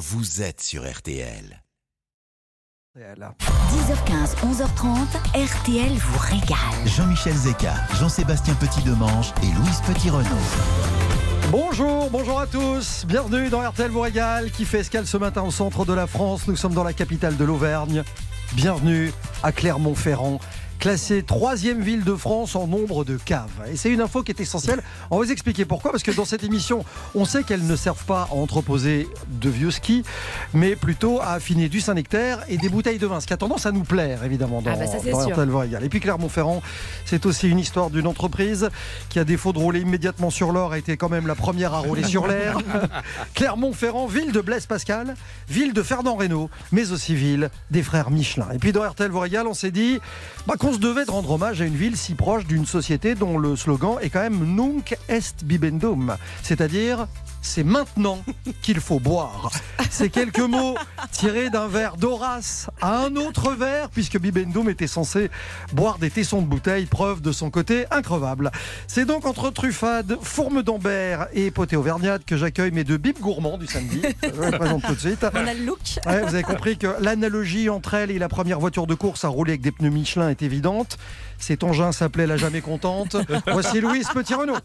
vous êtes sur RTL. 10h15, 11h30, RTL vous régale. Jean-Michel Zeka, Jean-Sébastien Petit-Demange et Louise Petit-Renault. Bonjour, bonjour à tous. Bienvenue dans RTL vous régale qui fait escale ce matin au centre de la France. Nous sommes dans la capitale de l'Auvergne. Bienvenue à Clermont-Ferrand classée troisième ville de France en nombre de caves. Et c'est une info qui est essentielle. On va vous expliquer pourquoi. Parce que dans cette émission, on sait qu'elles ne servent pas à entreposer de vieux skis, mais plutôt à affiner du Saint-Nectaire et des bouteilles de vin. Ce qui a tendance à nous plaire, évidemment, dans, Ah bah ça, dans Royal. Et puis Clermont-Ferrand, c'est aussi une histoire d'une entreprise qui, à défaut de rouler immédiatement sur l'or, a été quand même la première à rouler sur l'air. Clermont-Ferrand, ville de Blaise Pascal, ville de Fernand Reynaud, mais aussi ville des frères Michelin. Et puis dans RTL régale, on s'est dit bah, qu'on se devait de rendre hommage à une ville si proche d'une société dont le slogan est quand même Nunc est bibendum, c'est-à-dire c'est maintenant qu'il faut boire. Ces quelques mots tirés d'un verre d'Horace à un autre verre, puisque Bibendum était censé boire des tessons de bouteille, preuve de son côté increvable. C'est donc entre truffade, fourme d'ambert et potée auvergnate que j'accueille mes deux bibes gourmands du samedi. Je les présente tout de suite. On a le look. Ouais, vous avez compris que l'analogie entre elle et la première voiture de course à rouler avec des pneus Michelin est évidente. Cet engin s'appelait la jamais contente. Voici Louise Petit-Renault.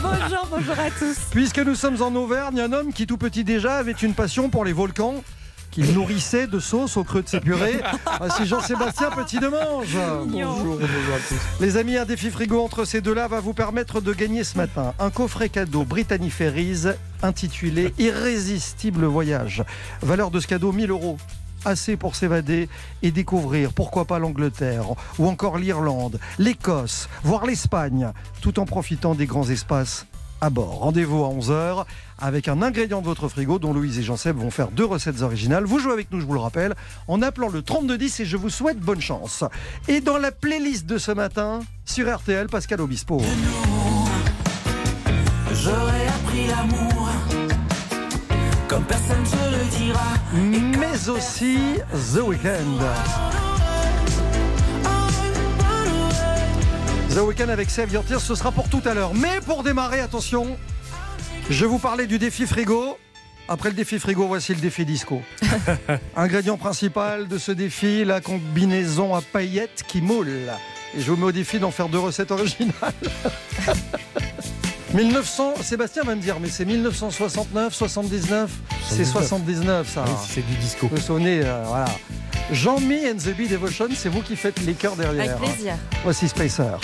Bonjour, bonjour à tous. Puisque nous sommes en Auvergne, un homme qui tout petit déjà avait une passion pour les volcans qu'il nourrissait de sauce au creux de ses purées. Voici Jean-Sébastien Petit-Demange. Bonjour, bonjour à tous. Les amis, un défi frigo entre ces deux-là va vous permettre de gagner ce matin un coffret cadeau Brittany Ferries intitulé Irrésistible voyage. Valeur de ce cadeau 1000 euros. Assez pour s'évader et découvrir, pourquoi pas l'Angleterre, ou encore l'Irlande, l'Écosse, voire l'Espagne, tout en profitant des grands espaces à bord. Rendez-vous à 11h avec un ingrédient de votre frigo dont Louise et Jean-Seb vont faire deux recettes originales. Vous jouez avec nous, je vous le rappelle, en appelant le 3210 et je vous souhaite bonne chance. Et dans la playlist de ce matin, sur RTL, Pascal Obispo. J'aurais appris l'amour comme personne se le dira. Mais aussi The Weeknd. The Weeknd avec Save Your Tears, ce sera pour tout à l'heure. Mais pour démarrer, attention, je vous parlais du défi frigo. Après le défi frigo, voici le défi disco. Ingrédient principal de ce défi, la combinaison à paillettes qui moule. Et je vous mets au défi d'en faire deux recettes originales. 1900, Sébastien va me dire, mais c'est 1969, 79, c'est 79 ça. c'est du disco. Vous vous souvenez, euh, voilà. Jean-Mi and the Bee Devotion, c'est vous qui faites les chœurs derrière. Avec plaisir. Voici Spacer.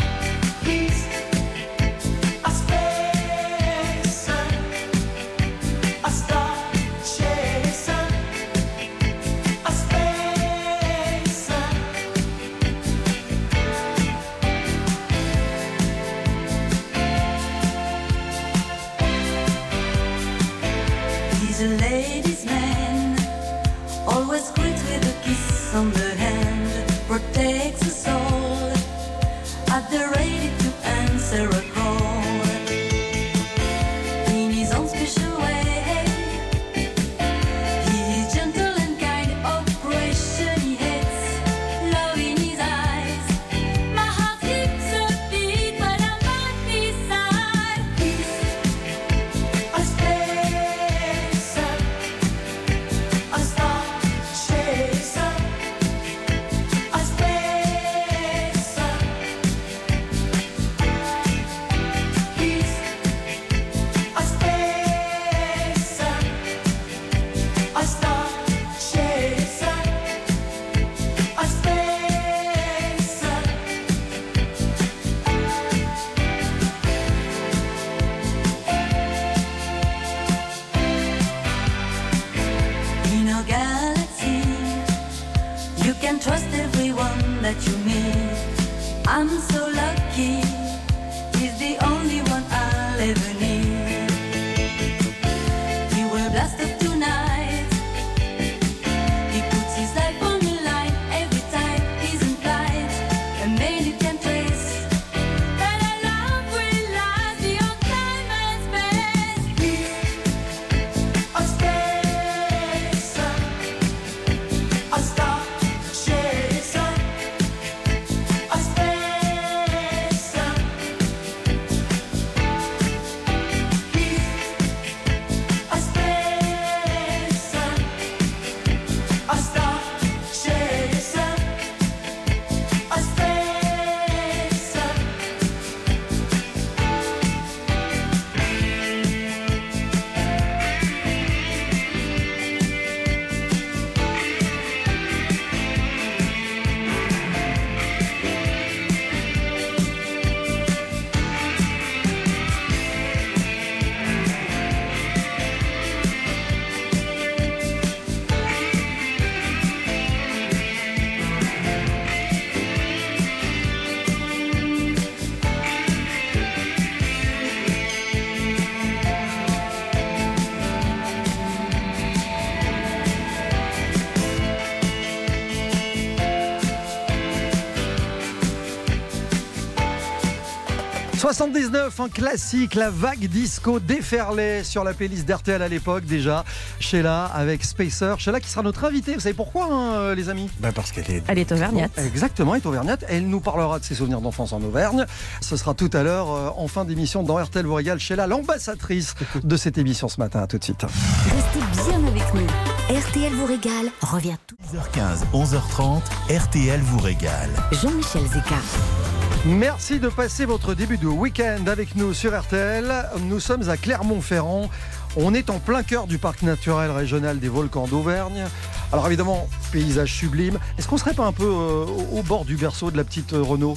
79, un classique, la vague disco déferlait sur la playlist d'RTL à l'époque déjà. Sheila avec Spacer. Sheila qui sera notre invitée. Vous savez pourquoi, hein, les amis? Bah parce qu'elle est. Elle est auvergnate. Exactement, elle est auvergnate. Elle nous parlera de ses souvenirs d'enfance en Auvergne. Ce sera tout à l'heure euh, en fin d'émission dans RTL vous régale. Sheila, l'ambassadrice de cette émission ce matin. À tout de suite. Restez bien avec nous. RTL vous régale revient tout. 10h15, 11h30, RTL vous régale. Jean-Michel Zeka. Merci de passer votre début de week-end avec nous sur RTL. Nous sommes à Clermont-Ferrand. On est en plein cœur du parc naturel régional des volcans d'Auvergne. Alors évidemment, paysage sublime. Est-ce qu'on serait pas un peu euh, au bord du berceau de la petite euh, Renault?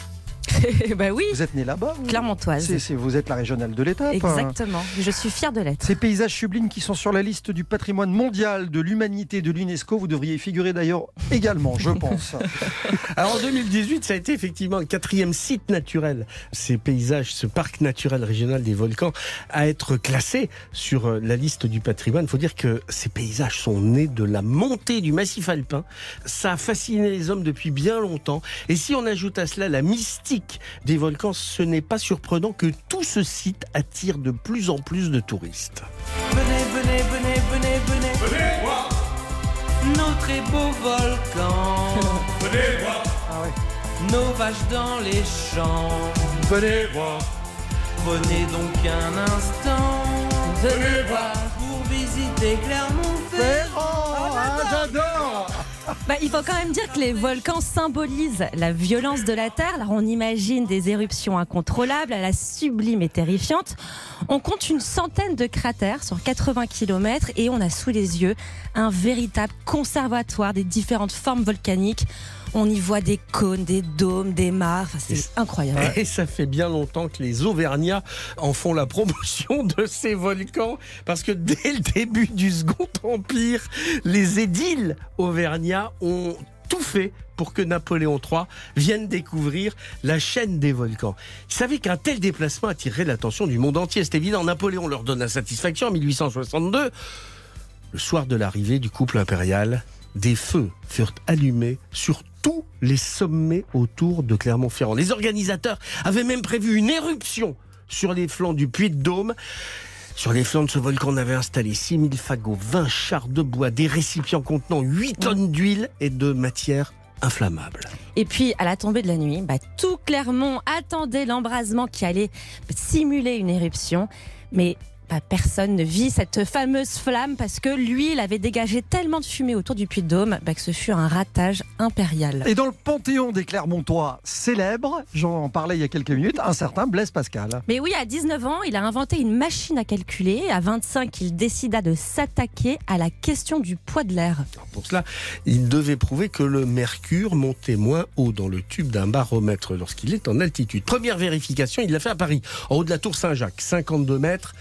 bah oui, Vous êtes né là-bas Clermontoise. C'est- c'est- Vous êtes la régionale de l'étape. Exactement. Je suis fière de l'être. Ces paysages sublimes qui sont sur la liste du patrimoine mondial de l'humanité de l'UNESCO, vous devriez y figurer d'ailleurs également, je pense. Alors en 2018, ça a été effectivement le quatrième site naturel, ces paysages, ce parc naturel régional des volcans, à être classé sur euh, la liste du patrimoine. Il faut dire que ces paysages sont nés de la montée du massif alpin. Ça a fasciné les hommes depuis bien longtemps. Et si on ajoute à cela la mystique des volcans, ce n'est pas surprenant que tout ce site attire de plus en plus de touristes. Venez, venez, venez, venez, venez. Venez voir nos très beaux volcans. venez voir nos vaches dans les champs. Venez voir. Prenez donc un instant. Venez voir pour visiter Clermont-Ferrand. Ah, j'adore Bah, il faut quand même dire que les volcans symbolisent la violence de la Terre. Alors on imagine des éruptions incontrôlables, à la sublime et terrifiante. On compte une centaine de cratères sur 80 km et on a sous les yeux un véritable conservatoire des différentes formes volcaniques. On y voit des cônes, des dômes, des mares. Enfin, c'est incroyable. Et ça fait bien longtemps que les Auvergnats en font la promotion de ces volcans, parce que dès le début du Second Empire, les édiles auvergnats ont tout fait pour que Napoléon III vienne découvrir la chaîne des volcans. Ils savaient qu'un tel déplacement attirerait l'attention du monde entier. C'est évident, Napoléon leur donne la satisfaction en 1862. Le soir de l'arrivée du couple impérial, des feux furent allumés sur tous les sommets autour de Clermont-Ferrand. Les organisateurs avaient même prévu une éruption sur les flancs du Puy de Dôme. Sur les flancs de ce volcan, on avait installé 6000 fagots, 20 chars de bois, des récipients contenant 8 tonnes d'huile et de matière inflammable. Et puis, à la tombée de la nuit, bah, tout Clermont attendait l'embrasement qui allait simuler une éruption. Mais bah, personne ne vit cette fameuse flamme parce que lui, il avait dégagé tellement de fumée autour du Puy de Dôme bah, que ce fut un ratage impérial. Et dans le panthéon des Clermontois célèbres, j'en parlais il y a quelques minutes, un certain Blaise Pascal. Mais oui, à 19 ans, il a inventé une machine à calculer. À 25, il décida de s'attaquer à la question du poids de l'air. Pour cela, il devait prouver que le mercure montait moins haut dans le tube d'un baromètre lorsqu'il est en altitude. Première vérification, il l'a fait à Paris, en haut de la tour Saint-Jacques, 52 mètres.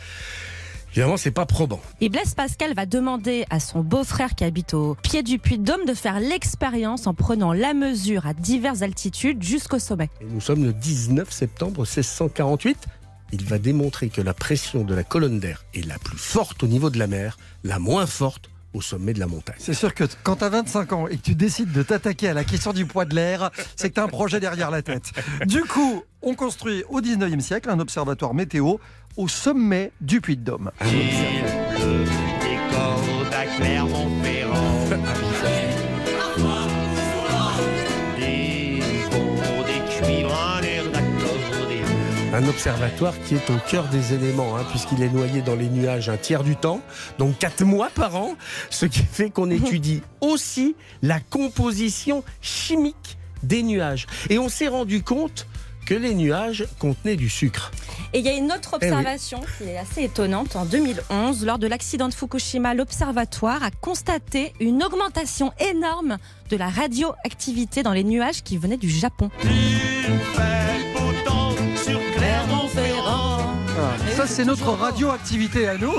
Évidemment, c'est pas probant. Et Blaise Pascal va demander à son beau-frère qui habite au pied du Puy de Dôme de faire l'expérience en prenant la mesure à diverses altitudes jusqu'au sommet. Et nous sommes le 19 septembre 1648. Il va démontrer que la pression de la colonne d'air est la plus forte au niveau de la mer, la moins forte au sommet de la montagne. C'est sûr que quand tu as 25 ans et que tu décides de t'attaquer à la question du poids de l'air, c'est que tu as un projet derrière la tête. Du coup, on construit au 19e siècle un observatoire météo au sommet du Puy de Dôme. Un observatoire qui est au cœur des éléments, hein, puisqu'il est noyé dans les nuages un tiers du temps, donc quatre mois par an, ce qui fait qu'on étudie aussi la composition chimique des nuages. Et on s'est rendu compte que les nuages contenaient du sucre. Et il y a une autre Eh oui. observation qui est assez étonnante. En 2011, lors de l'accident de Fukushima, l'observatoire a constaté une augmentation énorme de la radioactivité dans les nuages qui venaient du Japon. Il Ça, c'est notre radioactivité à nous.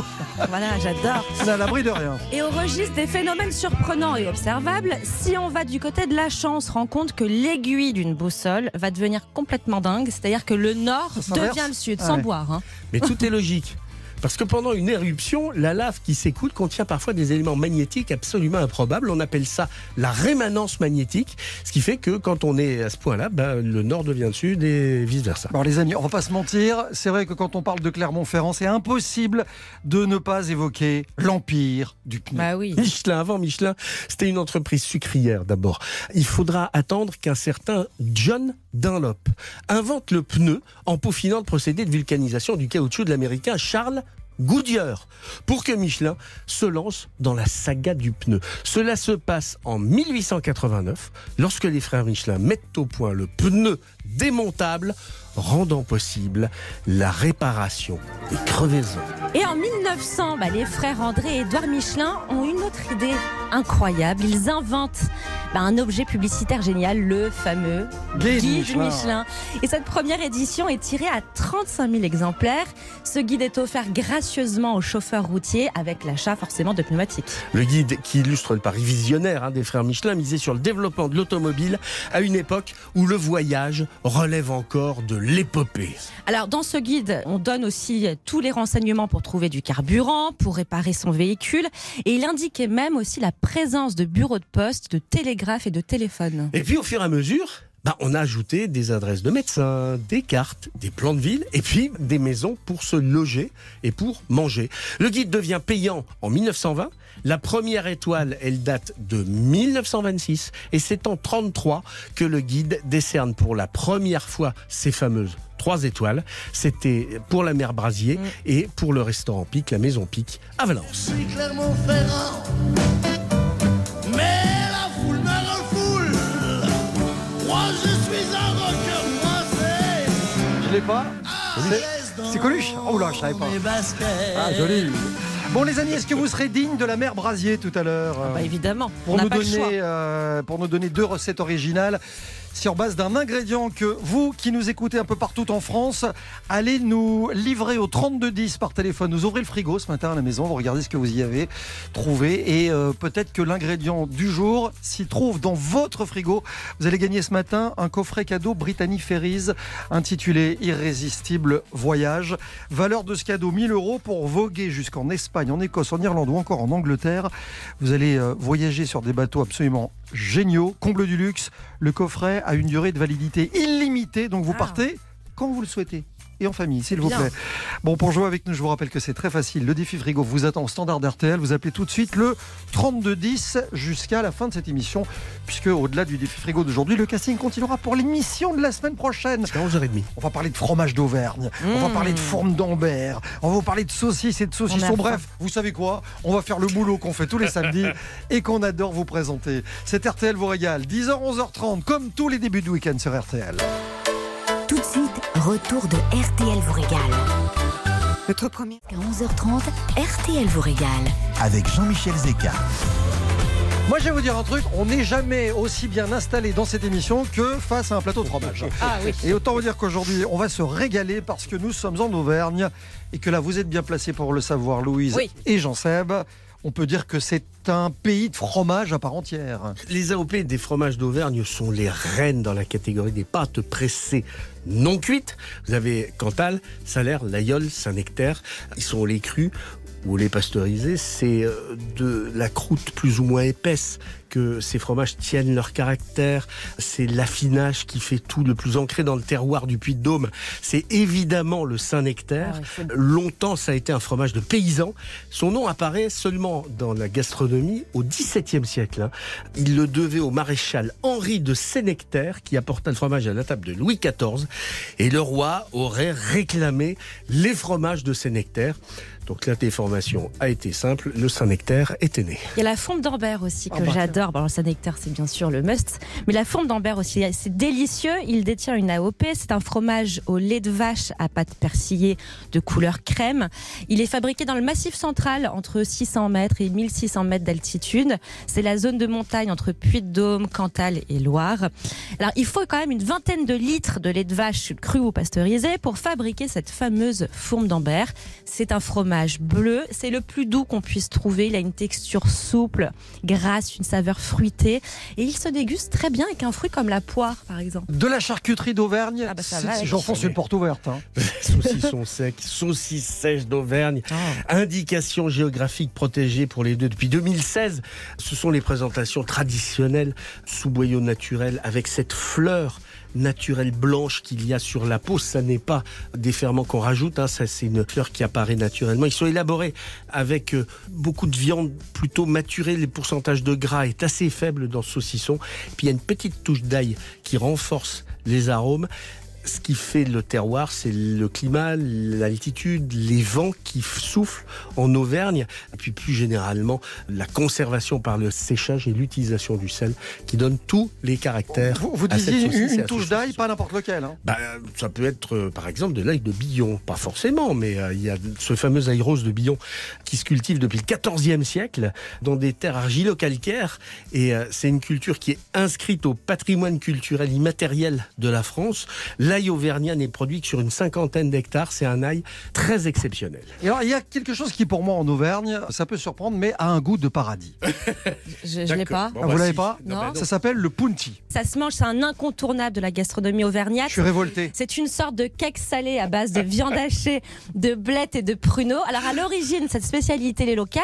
Voilà, j'adore. On est à l'abri de rien. Et au registre des phénomènes surprenants et observables, si on va du côté de la chance, on se rend compte que l'aiguille d'une boussole va devenir complètement dingue. C'est-à-dire que le nord devient le sud, Ah sans ouais. boire. hein. Mais tout est logique. Parce que pendant une éruption, la lave qui s'écoule contient parfois des éléments magnétiques absolument improbables. On appelle ça la rémanence magnétique, ce qui fait que quand on est à ce point-là, ben, le nord devient le sud et vice-versa. Bon les amis, on va pas se mentir, c'est vrai que quand on parle de Clermont-Ferrand, c'est impossible de ne pas évoquer l'empire du pneu. Bah oui. Michelin, avant Michelin, c'était une entreprise sucrière d'abord. Il faudra attendre qu'un certain John Dunlop invente le pneu en peaufinant le procédé de vulcanisation du caoutchouc de l'américain Charles Goodyear pour que Michelin se lance dans la saga du pneu. Cela se passe en 1889 lorsque les frères Michelin mettent au point le pneu démontable rendant possible la réparation des crevaisons. Et en 1900, bah, les frères André et Édouard Michelin ont une autre idée incroyable. Ils inventent bah, un objet publicitaire génial, le fameux Guide Michelin. Michelin. Et cette première édition est tirée à 35 000 exemplaires. Ce guide est offert gracieusement aux chauffeurs routiers avec l'achat forcément de pneumatiques. Le guide qui illustre le pari visionnaire hein, des frères Michelin misait sur le développement de l'automobile à une époque où le voyage relève encore de l'épopée. Alors dans ce guide, on donne aussi tous les renseignements pour trouver du carburant, pour réparer son véhicule. Et il indiquait même aussi la présence de bureaux de poste, de télégraphe et de téléphone. Et puis au fur et à mesure, bah, on a ajouté des adresses de médecins, des cartes, des plans de ville et puis des maisons pour se loger et pour manger. Le guide devient payant en 1920. La première étoile, elle date de 1926 et c'est en 33 que le guide décerne pour la première fois ces fameuses trois étoiles. C'était pour la mer Brasier et pour le restaurant Pic, la maison Pic à Valence. suis Clermont-Ferrand. Mais la foule me refoule. Moi, je suis un rocker français. Je l'ai pas C'est- C'est Coluche Oh là, je savais pas. Ah, joli. Bon les amis, est-ce que vous serez digne de la mer Brasier tout à l'heure Bah évidemment, on pour n'a nous, pas le choix. donner, euh, pour nous donner deux recettes originales sur base d'un ingrédient que vous qui nous écoutez un peu partout en France, allez nous livrer au 3210 par téléphone. Vous ouvrez le frigo ce matin à la maison, vous regardez ce que vous y avez trouvé et euh, peut-être que l'ingrédient du jour s'y trouve dans votre frigo. Vous allez gagner ce matin un coffret cadeau Brittany Ferries intitulé Irrésistible Voyage. Valeur de ce cadeau 1000 euros pour voguer jusqu'en Espagne, en Écosse, en Irlande ou encore en Angleterre. Vous allez euh, voyager sur des bateaux absolument géniaux, comble du luxe. Le coffret a une durée de validité illimitée, donc vous Ah. partez quand vous le souhaitez. Et en famille, s'il vous plaît. Bon, pour jouer avec nous, je vous rappelle que c'est très facile. Le défi frigo vous attend au standard RTL. Vous appelez tout de suite le 3210 jusqu'à la fin de cette émission. Puisque au-delà du défi frigo d'aujourd'hui, le casting continuera pour l'émission de la semaine prochaine. C'est à 11h30. On va parler de fromage d'Auvergne, on va Mmh. parler de fourme d'Ambert, on va vous parler de saucisses et de saucissons. faim. Bref, vous savez quoi? On va faire le boulot qu'on fait tous les samedis et qu'on adore vous présenter. Cet RTL vous régale. 10h, 11h30, comme tous les débuts de week-end sur RTL. Suite, retour de RTL vous régale. Notre premier. À 11h30, RTL vous régale. Avec Jean-Michel Zeka. Moi, je vais vous dire un truc on n'est jamais aussi bien installé dans cette émission que face à un plateau de fromage. Ah oui. Et autant vous dire qu'aujourd'hui, on va se régaler parce que nous sommes en Auvergne et que là, vous êtes bien placés pour le savoir, Louise Oui. et Jean-Seb. On peut dire que c'est un pays de fromage à part entière. Les AOP des fromages d'Auvergne sont les reines dans la catégorie des pâtes pressées non cuites. Vous avez Cantal, Salaire, Layol, Saint-Nectaire. Ils sont au lait cru ou au lait pasteurisé. C'est euh, de la croûte plus ou moins épaisse que ces fromages tiennent leur caractère. C'est l'affinage qui fait tout le plus ancré dans le terroir du Puy-de-Dôme. C'est évidemment le Saint-Nectaire. Ah Longtemps, ça a été un fromage de paysan. Son nom apparaît seulement dans la gastronomie au XVIIe siècle. hein. Il le devait au maréchal Henri de Sénectaire qui apporta le fromage à la table de Louis XIV. Et le roi aurait réclamé les fromages de Sénectaire. Donc la déformation a été simple, le Saint-Nectaire était né. Il y a la fourme d'Ambert aussi que Ah bah, j'adore. Bon, ça nectar, c'est bien sûr le must. Mais la fourme d'Ambert aussi, c'est délicieux. Il détient une AOP. C'est un fromage au lait de vache à pâte persillée de couleur crème. Il est fabriqué dans le massif central entre 600 mètres et 1600 mètres d'altitude. C'est la zone de montagne entre Puy-de-Dôme, Cantal et Loire. Alors, il faut quand même une vingtaine de litres de lait de vache cru ou pasteurisé pour fabriquer cette fameuse fourme d'Ambert. C'est un fromage fromage bleu. C'est le plus doux qu'on puisse trouver. Il a une texture souple, grasse, une saveur fruitée. Et il se déguste très bien avec un fruit comme la poire, par exemple. De la charcuterie d'Auvergne, Ah bah j'enfonce une porte ouverte. hein. Saucisson sec, saucisse sèche d'Auvergne, indication géographique protégée pour les deux depuis 2016. Ce sont les présentations traditionnelles sous boyau naturel avec cette fleur naturelle blanche qu'il y a sur la peau. Ça n'est pas des ferments qu'on rajoute, hein, ça c'est une fleur qui apparaît naturellement. Ils sont élaborés avec euh, beaucoup de viande plutôt maturée. Le pourcentage de gras est assez faible dans ce saucisson. Puis il y a une petite touche d'ail qui renforce les arômes. Ce qui fait le terroir, c'est le climat, l'altitude, les vents qui soufflent en Auvergne, et puis plus généralement la conservation par le séchage et l'utilisation du sel qui donne tous les caractères. Vous, vous à cette disiez une, une touche d'ail, pas n'importe lequel. hein. Bah, ça peut être euh, par exemple de l'ail de Billon, pas forcément, mais euh, il y a ce fameux ail rose de Billon qui se cultive depuis le XIVe siècle dans des terres argilo-calcaires et euh, c'est une culture qui est inscrite au patrimoine culturel immatériel de la France. L'ail auvergnat n'est produit que sur une cinquantaine d'hectares, c'est un ail très exceptionnel. Et alors, il y a quelque chose qui, pour moi, en Auvergne, ça peut surprendre, mais a un goût de paradis. Je ne l'ai pas. Bon, Ah, bah, vous l'avez si. pas Non. bah, Ça s'appelle le punti. Ça se mange, c'est un incontournable de la gastronomie auvergnate. Je suis révolté. C'est une sorte de cake salé à base de viande hachée, de blettes et de pruneaux. Alors à l'origine, cette spécialité locale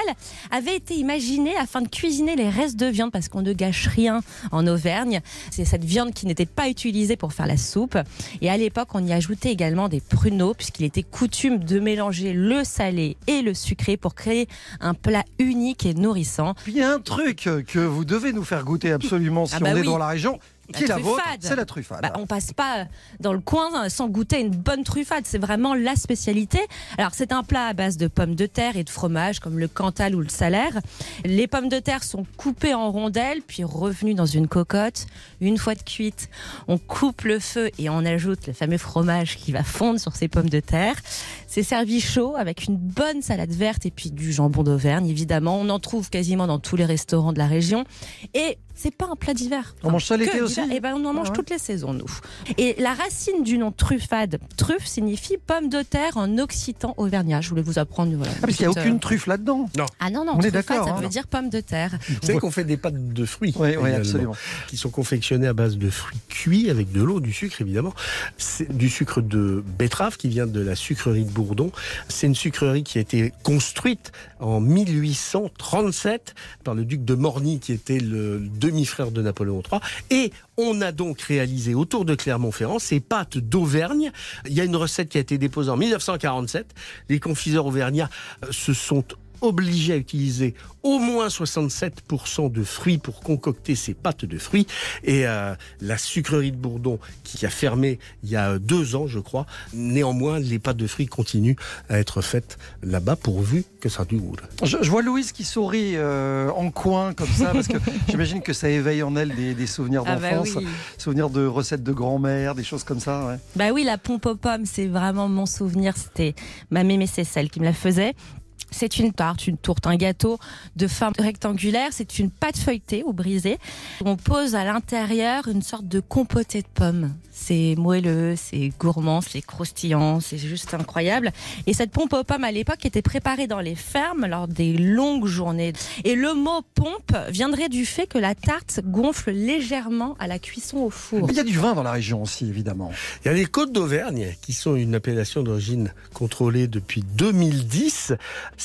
avait été imaginée afin de cuisiner les restes de viande parce qu'on ne gâche rien en Auvergne. C'est cette viande qui n'était pas utilisée pour faire la soupe. Et à l'époque, on y ajoutait également des pruneaux puisqu'il était coutume de mélanger le salé et le sucré pour créer un plat unique et nourrissant. Puis il y a un truc que vous devez nous faire goûter absolument si Ah bah on est oui. dans la région, La qui est la vôtre, c'est la truffade. Bah, on passe pas dans le coin sans goûter une bonne truffade. C'est vraiment la spécialité. Alors, c'est un plat à base de pommes de terre et de fromage, comme le Cantal ou le Salaire. Les pommes de terre sont coupées en rondelles, puis revenues dans une cocotte. Une fois de cuite, on coupe le feu et on ajoute le fameux fromage qui va fondre sur ces pommes de terre. C'est servi chaud avec une bonne salade verte et puis du jambon d'Auvergne, évidemment. On en trouve quasiment dans tous les restaurants de la région. Et c'est pas un plat d'hiver. On mange ça l'été aussi d'hiver. Eh ben, on en mange Ah ouais. toutes les saisons, nous. Et la racine du nom truffade, truffe signifie pomme de terre en occitan auvergnat. Je voulais vous apprendre. Voilà, Ah, parce qu'il n'y a aucune euh, truffe là-dedans. Ah non, non, On est d'accord, ça hein. veut dire pomme de terre. Vous savez qu'on fait des pâtes de fruits. Oui, oui, absolument. Qui sont confectionnées à base de fruits cuits avec de l'eau, du sucre évidemment. C'est du sucre de betterave qui vient de la sucrerie de Bourdon. C'est une sucrerie qui a été construite en 1837 par le duc de Morny qui était le demi-frère de Napoléon III. Et on a donc réalisé autour de Clermont-Ferrand ces pâtes d'Auvergne. Il y a une recette qui a été déposée en 1947. Les confiseurs auvergnats euh, se sont obligés à utiliser au moins 67% de fruits pour concocter ces pâtes de fruits. Et euh, la sucrerie de Bourdon, qui a fermé il y a deux ans, je crois, néanmoins, les pâtes de fruits continuent à être faites là-bas pourvu que ça dure. Je, je vois Louise qui sourit euh, en coin comme ça, parce que j'imagine que ça éveille en elle des, des souvenirs Ah bah d'enfance, oui. souvenirs de recettes de grand-mère, des choses comme ça. ouais. Bah oui, la pompe aux pommes, c'est vraiment mon souvenir. C'était ma mémé, c'est celle qui me la faisait. C'est une tarte, une tourte, un gâteau de forme rectangulaire. C'est une pâte feuilletée ou brisée. On pose à l'intérieur une sorte de compoté de pommes. C'est moelleux, c'est gourmand, c'est croustillant, c'est juste incroyable. Et cette pompe aux pommes à l'époque était préparée dans les fermes lors des longues journées. Et le mot pompe viendrait du fait que la tarte gonfle légèrement à la cuisson au four. Mais il y a du vin dans la région aussi, évidemment. Il y a les Côtes d'Auvergne, qui sont une appellation d'origine contrôlée depuis 2010.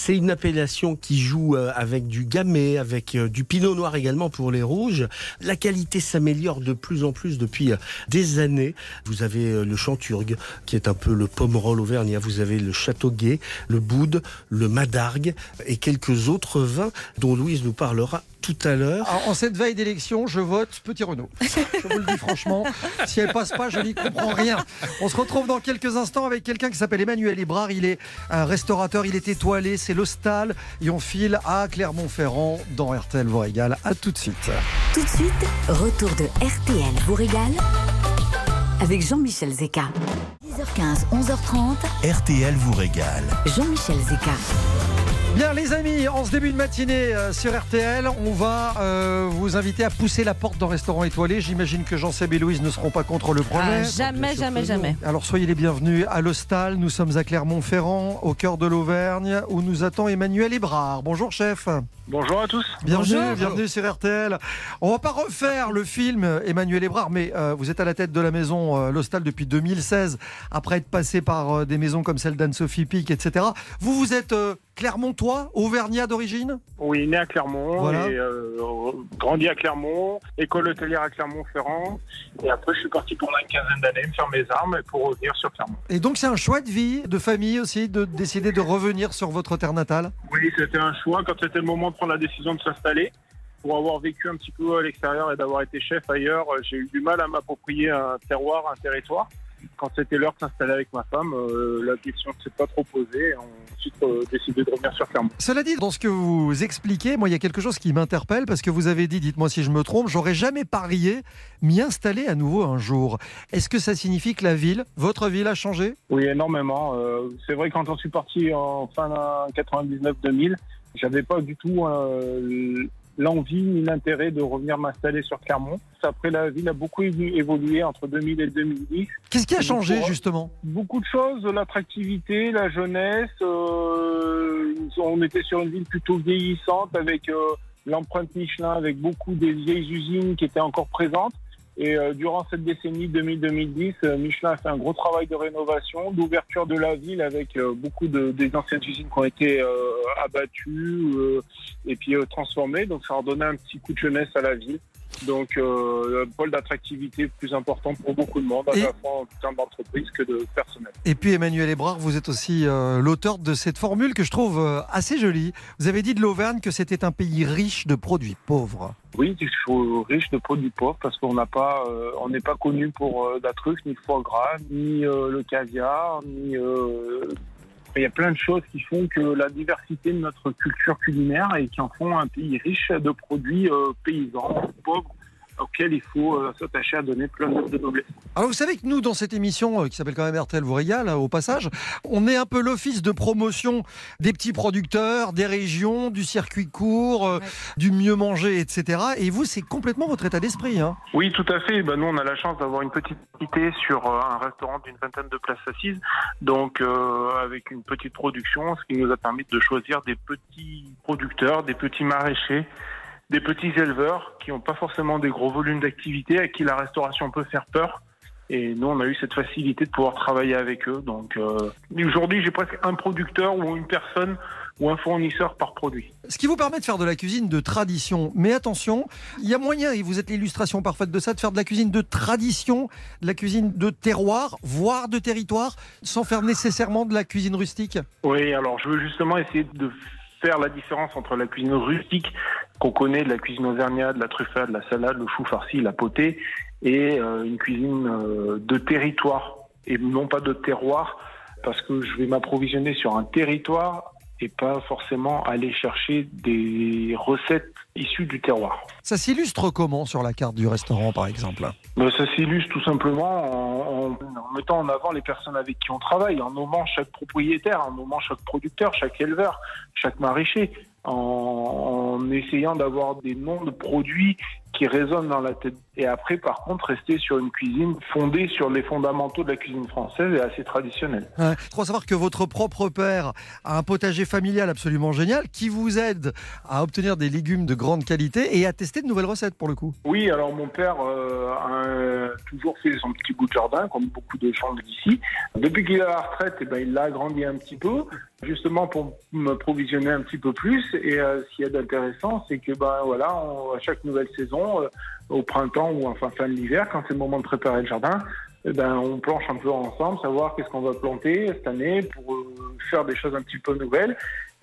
C'est une appellation qui joue euh, avec du gamay, avec euh, du pinot noir également pour les rouges. La qualité s'améliore de plus en plus depuis euh, des années. Vous avez le Chanturgue, qui est un peu le pomerol auvergnat. Vous avez le Châteauguay, le Boude, le Madargue et quelques autres vins dont Louise nous parlera tout à l'heure. Alors, en cette veille d'élection, je vote Petit Renault. Je vous le dis franchement, si elle passe pas, je n'y comprends rien. On se retrouve dans quelques instants avec quelqu'un qui s'appelle Emmanuel Ebrard. Il est un restaurateur, il est étoilé, c'est le Stal. Et on file à Clermont-Ferrand dans RTL vous régale. À tout de suite. Tout de suite, retour de RTL vous régale avec Jean-Michel Zeka. 10h15, 11h30, RTL vous régale. Jean-Michel Zeka. Bien les amis, en ce début de matinée euh, sur RTL, on va euh, vous inviter à pousser la porte d'un restaurant étoilé. J'imagine que Jean-Seb et Louise ne seront pas contre le projet. Ah, jamais, jamais, jamais. Alors soyez les bienvenus à l'Hostal. Nous sommes à Clermont-Ferrand, au cœur de l'Auvergne, où nous attend Emmanuel Hébrard. Bonjour chef. Bonjour à tous. Bienvenue, Bonjour. bienvenue sur RTL. On va pas refaire le film Emmanuel Hébrard, mais euh, vous êtes à la tête de la maison euh, L'Hostal depuis 2016, après être passé par euh, des maisons comme celle d'Anne-Sophie Pic, etc. Vous, vous êtes euh, Clermontois, Auvergnat d'origine? Oui, né à Clermont, Voilà. et, euh, grandi à Clermont, école hôtelière à Clermont-Ferrand. Et après, je suis parti pendant une quinzaine d'années me faire mes armes pour revenir sur Clermont. Et donc c'est un choix de vie, de famille aussi, de décider de revenir sur votre terre natale? Oui, c'était un choix quand c'était le moment de prendre la décision de s'installer. Pour avoir vécu un petit peu à l'extérieur et d'avoir été chef ailleurs, euh, j'ai eu du mal à m'approprier un terroir, un territoire. Quand c'était l'heure de s'installer avec ma femme, euh, la question ne s'est pas trop posée. On a ensuite euh, décidé de revenir sur Clermont. Cela dit, dans ce que vous expliquez, moi il y a quelque chose qui m'interpelle parce que vous avez dit, dites-moi si je me trompe, j'aurais jamais parié m'y installer à nouveau un jour. Est-ce que ça signifie que la ville, votre ville a changé? Oui, énormément. Euh, c'est vrai, quand j'en suis parti en fin 99-2000, j'avais pas du tout euh, l'envie ni l'intérêt de revenir m'installer sur Clermont. Après, la ville a beaucoup évo- évolué entre 2000 et 2010. Qu'est-ce qui a changé justement? Beaucoup de choses, l'attractivité, la jeunesse. euh, on était sur une ville plutôt vieillissante avec euh, l'empreinte Michelin, avec beaucoup des vieilles usines qui étaient encore présentes. Et euh, durant cette décennie 2000-2010, euh, Michelin a fait un gros travail de rénovation, d'ouverture de la ville avec euh, beaucoup de, des anciennes usines qui ont été euh, abattues euh, et puis transformées. Donc ça a redonné un petit coup de jeunesse à la ville. Donc euh, un pôle d'attractivité plus important pour beaucoup de monde, à Et- la fois en termes d'entreprise que de personnel. Et puis Emmanuel Hébrard, vous êtes aussi euh, l'auteur de cette formule que je trouve euh, assez jolie. Vous avez dit de l'Auvergne que c'était un pays riche de produits pauvres. Oui, riche de produits pauvres parce qu'on n'a pas, euh, on n'est pas connu pour la truffe, ni le foie gras, ni le caviar, ni. Il y a plein de choses qui font que la diversité de notre culture culinaire et qui en font un pays riche de produits euh, paysans, pauvres, auxquels il faut euh, s'attacher à donner plein de noblesse. Alors vous savez que nous, dans cette émission euh, qui s'appelle quand même RTL vous régale, euh, au passage, on est un peu l'office de promotion des petits producteurs, des régions, du circuit court, euh, Ouais. du mieux manger, etc. Et vous, c'est complètement votre état d'esprit. Hein. Oui, tout à fait. Ben, nous, on a la chance d'avoir une petite unité sur euh, un restaurant d'une vingtaine de places assises, donc euh, avec une petite production, ce qui nous a permis de choisir des petits producteurs, des petits maraîchers, des petits éleveurs qui n'ont pas forcément des gros volumes d'activité, à qui la restauration peut faire peur. Et nous, on a eu cette facilité de pouvoir travailler avec eux. Donc, euh, aujourd'hui, j'ai presque un producteur ou une personne ou un fournisseur par produit. Ce qui vous permet de faire de la cuisine de tradition. Mais attention, il y a moyen, et vous êtes l'illustration parfaite de ça, de faire de la cuisine de tradition, de la cuisine de terroir, voire de territoire, sans faire nécessairement de la cuisine rustique. Oui, alors je veux justement essayer de faire la différence entre la cuisine rustique qu'on connaît, de la cuisine auvergnate, de la truffade, de la salade, le chou farci, la potée, et euh, une cuisine euh, de territoire et non pas de terroir, parce que je vais m'approvisionner sur un territoire et pas forcément aller chercher des recettes issues du terroir. Ça s'illustre comment sur la carte du restaurant, par exemple? Ben, ça s'illustre tout simplement en, en- en mettant en avant les personnes avec qui on travaille, en nommant chaque propriétaire, en nommant chaque producteur, chaque éleveur, chaque maraîcher, en, en essayant d'avoir des noms de produits qui résonnent dans la tête. Et après, par contre, rester sur une cuisine fondée sur les fondamentaux de la cuisine française et assez traditionnelle. Ouais. Je crois savoir que votre propre père a un potager familial absolument génial qui vous aide à obtenir des légumes de grande qualité et à tester de nouvelles recettes pour le coup. Oui, alors mon père euh, a toujours fait son petit bout de jardin, comme beaucoup de gens d'ici. Depuis qu'il est à la retraite, eh ben, il l'a agrandi un petit peu, justement pour me provisionner un petit peu plus. Et euh, ce qu'il y a d'intéressant, c'est que ben, voilà, on- à chaque nouvelle saison, euh, au printemps ou enfin fin de l'hiver, quand c'est le moment de préparer le jardin, eh ben, on planche un peu ensemble, savoir qu'est-ce qu'on va planter cette année pour euh, faire des choses un petit peu nouvelles.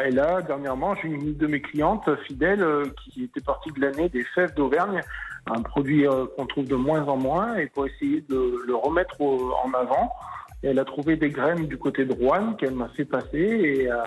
Et là, dernièrement, j'ai une de mes clientes fidèles euh, qui était partie de l'année des fèves d'Auvergne, un produit qu'on trouve de moins en moins, et pour essayer de le remettre en avant, elle a trouvé des graines du côté de Rouen qu'elle m'a fait passer et euh,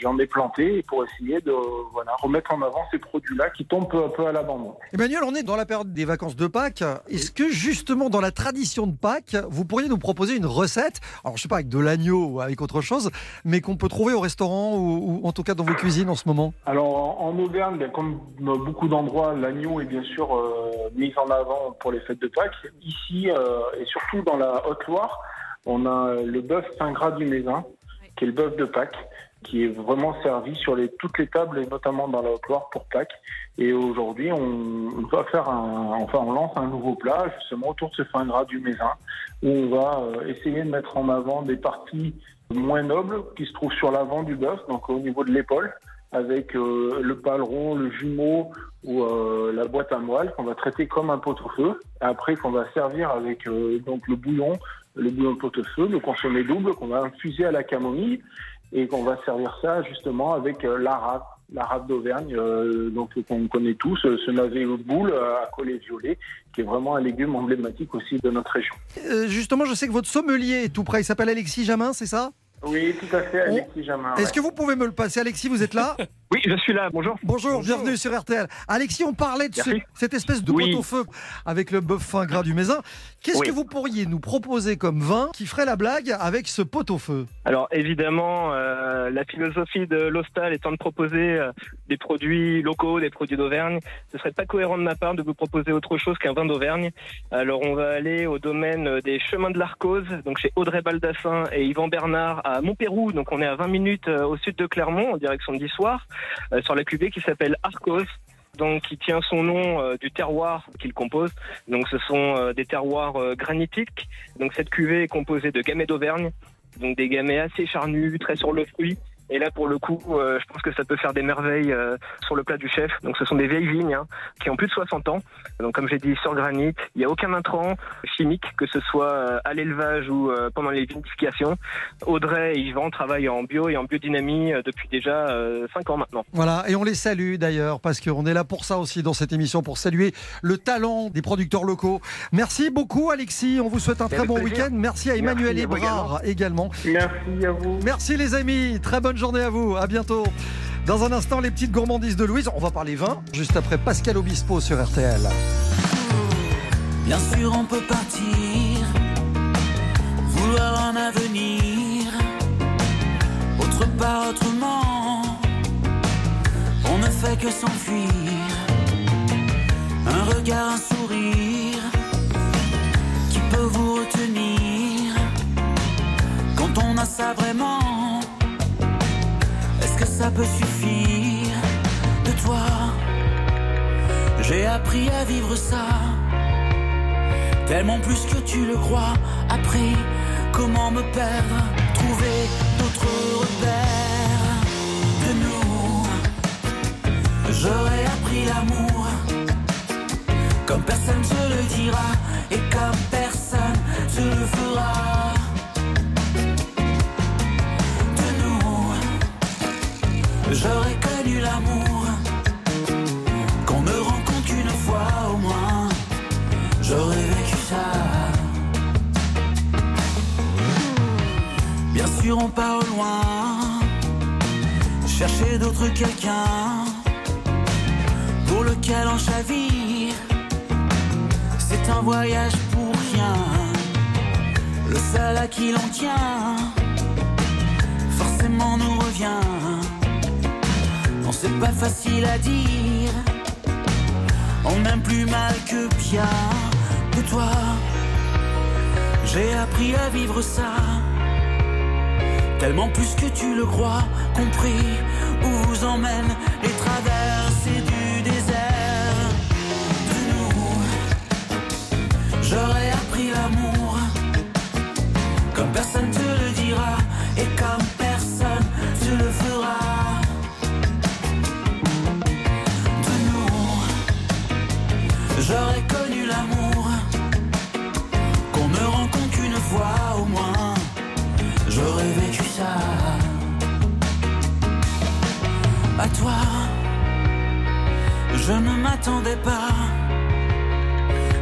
j'en ai planté pour essayer de voilà, remettre en avant ces produits-là qui tombent peu à peu à l'abandon. Emmanuel, on est dans la période des vacances de Pâques. Est-ce que justement dans la tradition de Pâques, vous pourriez nous proposer une recette Alors je sais pas avec de l'agneau ou avec autre chose, mais qu'on peut trouver au restaurant ou, ou en tout cas dans vos cuisines en ce moment? Alors en Auvergne, comme dans beaucoup d'endroits, l'agneau est bien sûr euh, mis en avant pour les fêtes de Pâques. Ici euh, et surtout dans la Haute-Loire, on a le bœuf saint gras du Mézin, qui est le bœuf de Pâques, qui est vraiment servi sur les, toutes les tables et notamment dans la Haute-Loire pour Pâques. Et aujourd'hui, on, va faire un, enfin, on lance un nouveau plat justement autour de ce fin gras du Mézin, où on va euh, essayer de mettre en avant des parties moins nobles qui se trouvent sur l'avant du bœuf, donc au niveau de l'épaule, avec euh, le paleron, le jumeau ou euh, la boîte à moelle qu'on va traiter comme un pot-au-feu. Après, qu'on va servir avec euh, donc le bouillon, le bouillon de pot-au-feu, le consommé double qu'on va infuser à la camomille et qu'on va servir ça justement avec euh, la rate, la rate d'Auvergne, euh, donc qu'on connaît tous, euh, ce navet aux boules à collet violet, qui est vraiment un légume emblématique aussi de notre région. Euh, Justement, je sais que votre sommelier est tout près. Il s'appelle Alexis Jamin, c'est ça? Oui, tout à fait, Alexis Jamin. Est-ce ouais. que vous pouvez me le passer Alexis, vous êtes là Oui, je suis là, bonjour. Bonjour, bienvenue sur RTL. Alexis, on parlait de ce- cette espèce de Oui. pot-au-feu avec le bœuf fin gras du Mézin. Qu'est-ce Oui. que vous pourriez nous proposer comme vin qui ferait la blague avec ce pot-au-feu? Alors évidemment, euh, la philosophie de l'Hostal étant de proposer euh, des produits locaux, des produits d'Auvergne, ce serait pas cohérent de ma part de vous proposer autre chose qu'un vin d'Auvergne. Alors on va aller au domaine des chemins de l'Arcose, donc chez Audrey Baldassin et Yvan Bernard à Montpérou, donc on est à 20 minutes euh, au sud de Clermont, en direction d'Issoire, euh, sur la cuvée qui s'appelle Arcose. Donc, qui tient son nom euh, du terroir qu'il compose. Donc, ce sont des terroirs granitiques. Donc, cette cuvée est composée de gamay d'Auvergne, donc des gamets assez charnus, très sur le fruit. Et là, pour le coup, euh, je pense que ça peut faire des merveilles euh, sur le plat du chef. Donc, ce sont des vieilles vignes hein, qui ont plus de 60 ans. Donc, comme j'ai dit, sur granit, il n'y a aucun intrant chimique, que ce soit euh, à l'élevage ou euh, pendant les vinifications. Audrey et Yvan travaillent en bio et en biodynamie euh, depuis déjà 5 ans maintenant. Voilà, et on les salue d'ailleurs, parce qu'on est là pour ça aussi dans cette émission, pour saluer le talent des producteurs locaux. Merci beaucoup Alexis, on vous souhaite un très bon week-end. Merci à Emmanuel Hébrard également. Merci à vous. Merci les amis, très bonne journée à vous, à bientôt. Dans un instant, les petites gourmandises de Louise, on va parler vin, juste après Pascal Obispo sur RTL. Bien sûr, on peut partir, vouloir un avenir, autre part, autrement. On ne fait que s'enfuir, un regard, un sourire qui peut vous retenir quand on a ça vraiment. Ça peut suffire de toi? J'ai appris à vivre ça. Tellement plus que tu le crois. Après, comment me perdre Trouver d'autres repères de nous. J'aurais appris l'amour. Comme personne te le dira. Et comme personne te le fera. J'aurais connu l'amour. Qu'on ne rencontre qu'une fois au moins. J'aurais vécu ça. Bien sûr, on part au loin. Chercher d'autres quelqu'un. Pour lequel on chavire. C'est un voyage pour rien. Le seul à qui l'on tient. Forcément nous revient. C'est pas facile à dire. On aime plus mal que bien de toi. J'ai appris à vivre ça. Tellement plus que tu le crois, compris où vous emmènent les traversées du désert. De nous, j'aurais appris l'amour. Comme personne te le dira et comme je ne m'attendais pas.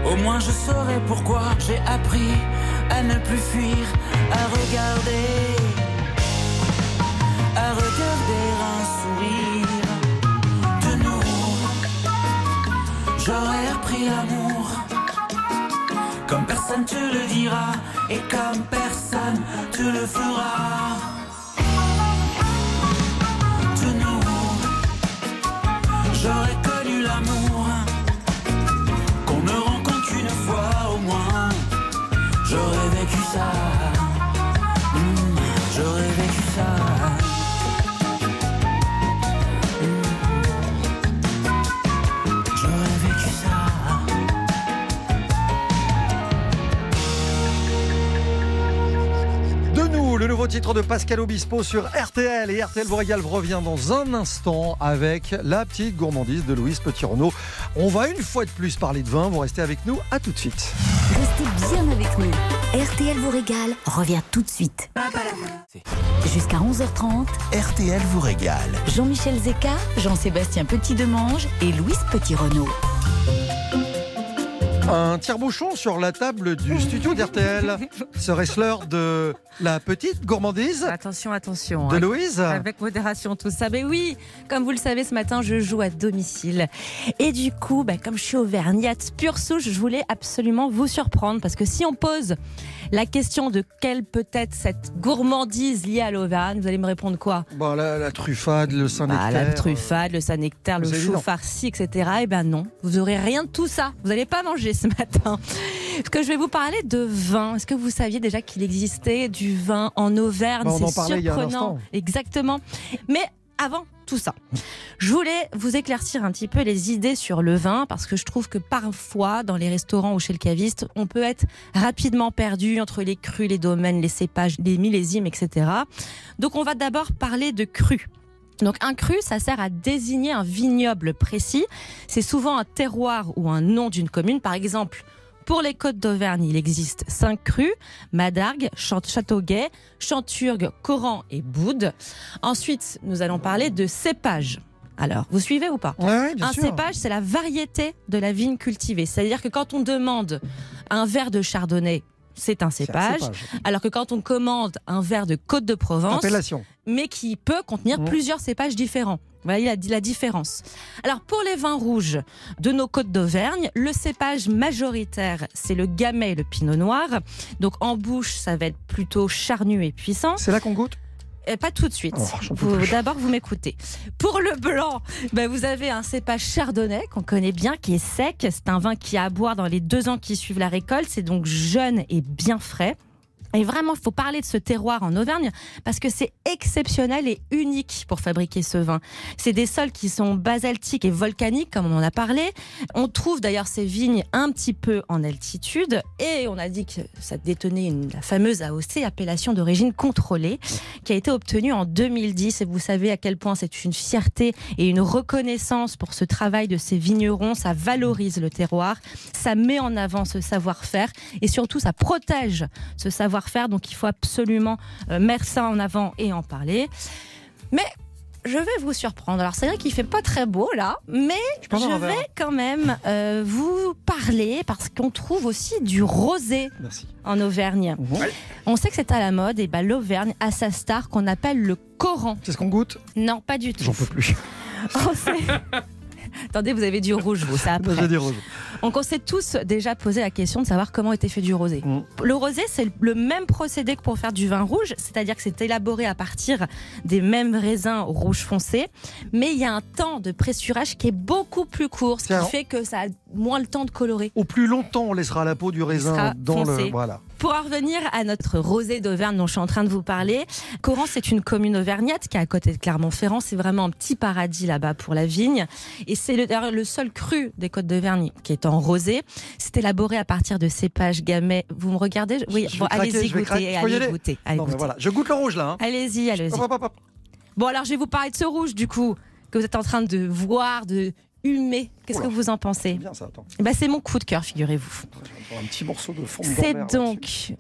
Au moins je saurais pourquoi j'ai appris à ne plus fuir, à regarder, à regarder un sourire de nous. J'aurais appris l'amour, comme personne te le dira, et comme personne te le fera. Titre de Pascal Obispo sur RTL. Et RTL vous régale revient dans un instant avec la petite gourmandise de Louise Petit-Renault. On va une fois de plus parler de vin. Vous restez avec nous. À tout de suite. Restez bien avec nous. RTL vous régale revient tout de suite. Jusqu'à 11h30, RTL vous régale. Jean-Michel Zeka, Jean-Sébastien Petit-Demange et Louise Petit-Renault. Un tire-bouchon sur la table du studio d'RTL. Serait-ce l'heure de la petite gourmandise Attention, attention. de hein. Louise Avec modération tout ça. Mais oui, comme vous le savez, ce matin, je joue à domicile. Et du coup, bah, comme je suis auvergnate pure souche, je voulais absolument vous surprendre. Parce que si on pose la question de quelle peut être cette gourmandise liée à l'Auvergne, vous allez me répondre quoi? Bon, la, la truffade, le Bah, Saint-Nectaire. la truffade, le saint-nectaire, le chou farci, etc. Eh ben non, vous aurez rien de tout ça. Vous n'allez pas manger ce matin. Parce que je vais vous parler de vin. Est-ce que vous saviez déjà qu'il existait du vin en Auvergne? Bah, C'est parlait il y a un surprenant. Exactement. Mais avant tout ça, je voulais vous éclaircir un petit peu les idées sur le vin parce que je trouve que parfois dans les restaurants ou chez le caviste, on peut être rapidement perdu entre les crus, les domaines, les cépages, les millésimes, etc. Donc on va d'abord parler de crus. Donc un cru, ça sert à désigner un vignoble précis. C'est souvent un terroir ou un nom d'une commune. Par exemple, pour les côtes d'Auvergne, il existe cinq crus Madargues, Chant- Châteauguay, Chanturgue, Coran et Boude. Ensuite, nous allons parler de cépage. Alors, vous suivez ou pas Ouais, ouais, bien un sûr. cépage, c'est la variété de la vigne cultivée. C'est-à-dire que quand on demande un verre de chardonnay, c'est un cépage. cépage. Alors que quand on commande un verre de Côte de Provence, mais qui peut contenir Mmh. plusieurs cépages différents. Voilà il a dit la différence. Alors pour les vins rouges de nos côtes d'Auvergne, le cépage majoritaire, c'est le gamay et le pinot noir. Donc en bouche, ça va être plutôt charnu et puissant. C'est là qu'on goûte? Et pas tout de suite. Oh. D'abord, vous m'écoutez. Pour le blanc, ben, vous avez un cépage chardonnay qu'on connaît bien, qui est sec. C'est un vin qui a à boire dans les deux ans qui suivent la récolte. C'est donc jeune et bien frais. Et vraiment, il faut parler de ce terroir en Auvergne parce que c'est exceptionnel et unique pour fabriquer ce vin. C'est des sols qui sont basaltiques et volcaniques, comme on en a parlé. On trouve d'ailleurs ces vignes un petit peu en altitude et on a dit que ça détenait la fameuse AOC, appellation d'origine contrôlée, qui a été obtenue en 2010. Et vous savez à quel point c'est une fierté et une reconnaissance pour ce travail de ces vignerons. Ça valorise le terroir, ça met en avant ce savoir-faire et surtout ça protège ce savoir-faire. Donc il faut absolument euh, mettre ça en avant et en parler. Mais je vais vous surprendre. Alors c'est vrai qu'il fait pas très beau là, mais je vais quand même euh, vous parler parce qu'on trouve aussi du rosé Merci. en Auvergne. On sait que c'est à la mode, et ben l'Auvergne a sa star qu'on appelle le Coran. C'est ce qu'on goûte? Non, pas du tout. J'en peux plus. On sait- Attendez, vous avez du rouge, vous, ça après. dit rouge. Donc on s'est tous déjà posé la question de savoir comment était fait du rosé. Mm. Le rosé, c'est le même procédé que pour faire du vin rouge, c'est-à-dire que c'est élaboré à partir des mêmes raisins rouge foncé, mais il y a un temps de pressurage qui est beaucoup plus court, ce Tiens. qui fait que ça a moins le temps de colorer. Au plus longtemps, on laissera la peau du raisin dans foncé. le. Voilà. Pour en revenir à notre rosé d'Auvergne dont je suis en train de vous parler, Coran, c'est une commune auvergnate qui est à côté de Clermont-Ferrand. C'est vraiment un petit paradis là-bas pour la vigne. Et c'est le, seul cru des Côtes d'Auvergne qui est en rosé. C'est élaboré à partir de cépages gamay. Vous me regardez? Oui, bon, allez-y goûter. Allez aller. goûter. Allez Non, mais goûter. voilà. Je goûte le rouge là. hein. Allez-y, allez-y. Bon, alors je vais vous parler de ce rouge du coup que vous êtes en train de voir, de humer. Qu'est-ce que vous en pensez Bien ça, ben, C'est mon coup de cœur, figurez-vous. Un petit morceau de fond C'est donc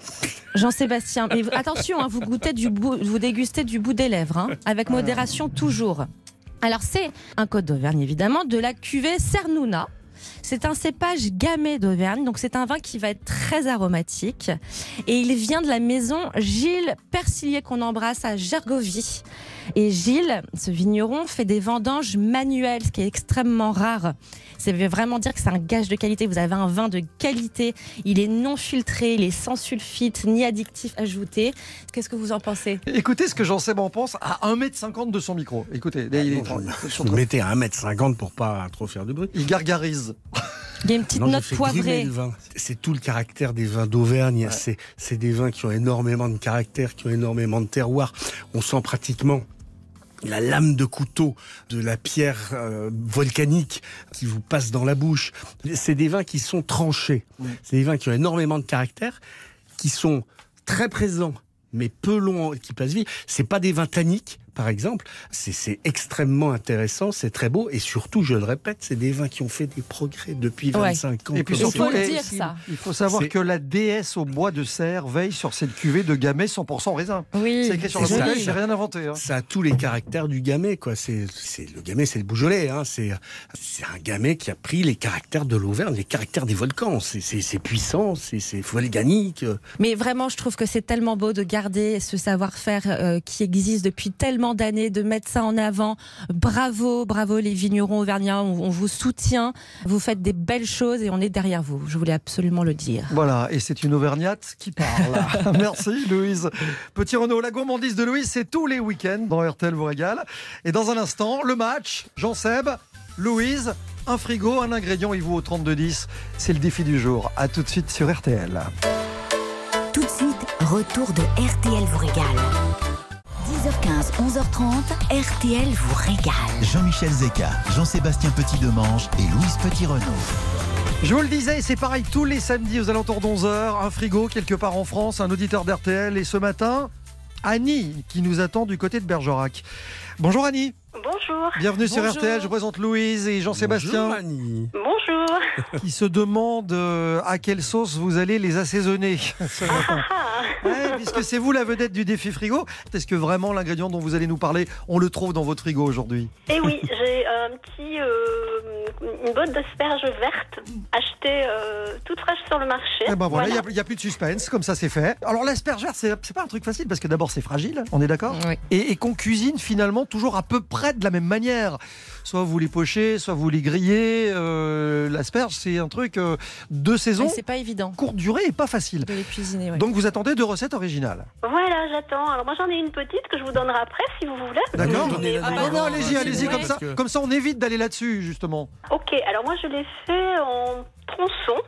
Jean-Sébastien. Mais attention, hein, vous goûtez du bout, vous dégustez du bout des lèvres, hein, avec modération toujours. Alors c'est un Côte d'Auvergne évidemment, de la cuvée Cernouna. C'est un cépage gamay d'Auvergne, donc c'est un vin qui va être très aromatique. Et il vient de la maison Gilles Persillier qu'on embrasse à Gergovie. Et Gilles, ce vigneron, fait des vendanges manuelles, ce qui est extrêmement rare. Ça veut vraiment dire que c'est un gage de qualité. Vous avez un vin de qualité. Il est non filtré, il est sans sulfite ni addictif ajouté. Qu'est-ce que vous en pensez? Écoutez ce que Jean-Seb en pense à 1m50 de son micro. Écoutez, là, il est Ah, je- mettez à 1m50 pour pas trop faire de bruit. Il gargarise. Il y a une petite Non, note poivrée. C'est tout le caractère des vins d'Auvergne. C'est, c'est des vins qui ont énormément de caractère, qui ont énormément de terroir. On sent pratiquement la lame de couteau de la pierre euh, volcanique qui vous passe dans la bouche. C'est des vins qui sont tranchés. C'est des vins qui ont énormément de caractère, qui sont très présents mais peu longs, qui passent vite. C'est pas des vins tanniques, par exemple. C'est, extrêmement intéressant, c'est très beau, et surtout, je le répète, c'est des vins qui ont fait des progrès depuis Ouais. 25 ans. Et puis surtout, c'est- et- il faut savoir que la déesse au bois de serre veille sur cette cuvée de gamay 100% raisin. Oui, c'est écrit sur la c'est ça. bouteille, j'ai rien inventé. hein. Ça a tous les caractères du gamay, quoi. C'est, le gamay, c'est le Beaujolais. Hein. C'est, un gamay qui a pris les caractères de l'Auvergne, les caractères des volcans. C'est, puissant, c'est, c'est volcanique. Mais vraiment, je trouve que c'est tellement beau de garder ce savoir-faire euh, qui existe depuis tellement d'années, de mettre ça en avant. Bravo, bravo les vignerons auvergnats, on, on vous soutient, vous faites des belles choses et on est derrière vous. Je voulais absolument le dire. Voilà, et c'est une Auvergnate qui parle. Merci Louise. Petit Renaud, la gourmandise de Louise, c'est tous les week-ends dans RTL vous régale. Et dans un instant, le match, Jean-Seb, Louise, un frigo, un ingrédient, il vous au 32-10. C'est le défi du jour. À tout de suite sur RTL. Tout de suite, retour de RTL vous régale. 10h15, 11h30, RTL vous régale. Jean-Michel Zeka, Jean-Sébastien Petit-Demange et Louise Petit-Renaud. Je vous le disais, c'est pareil tous les samedis aux alentours d'11h, un frigo quelque part en France, un auditeur d'RTL. Et ce matin, Annie qui nous attend du côté de Bergerac. Bonjour Annie, Bonjour. bienvenue sur Bonjour. RTL. Je présente Louise et Jean-Sébastien Bonjour, Annie. Bonjour. qui se demandent euh, à quelle sauce vous allez les assaisonner ce matin. Ouais, puisque c'est vous la vedette du défi frigo. Est-ce que vraiment l'ingrédient dont vous allez nous parler, on le trouve dans votre frigo aujourd'hui? Eh oui, j'ai un petit, euh, une botte d'asperges vertes achetée euh, toute fraîche sur le marché. Eh ben voilà, il n'y a, plus de suspense, comme ça c'est fait. Alors l'asperge verte, c'est c'est pas un truc facile parce que d'abord c'est fragile, on est d'accord? Et, et qu'on cuisine finalement toujours à peu près de la même manière. Soit vous les pochez, soit vous les grillez. Euh, l'asperge, c'est un truc euh, de saison, c'est pas évident courte durée et pas facile. de les cuisiner. ouais. Donc vous attendez deux recettes originales. Voilà, j'attends. Alors moi j'en ai une petite que je vous donnerai après si vous voulez. D'accord Ah voilà. non, non, allez-y, allez-y, Ouais. comme ça, comme ça on évite d'aller là-dessus justement. Ok, alors moi je l'ai fait en tronçons.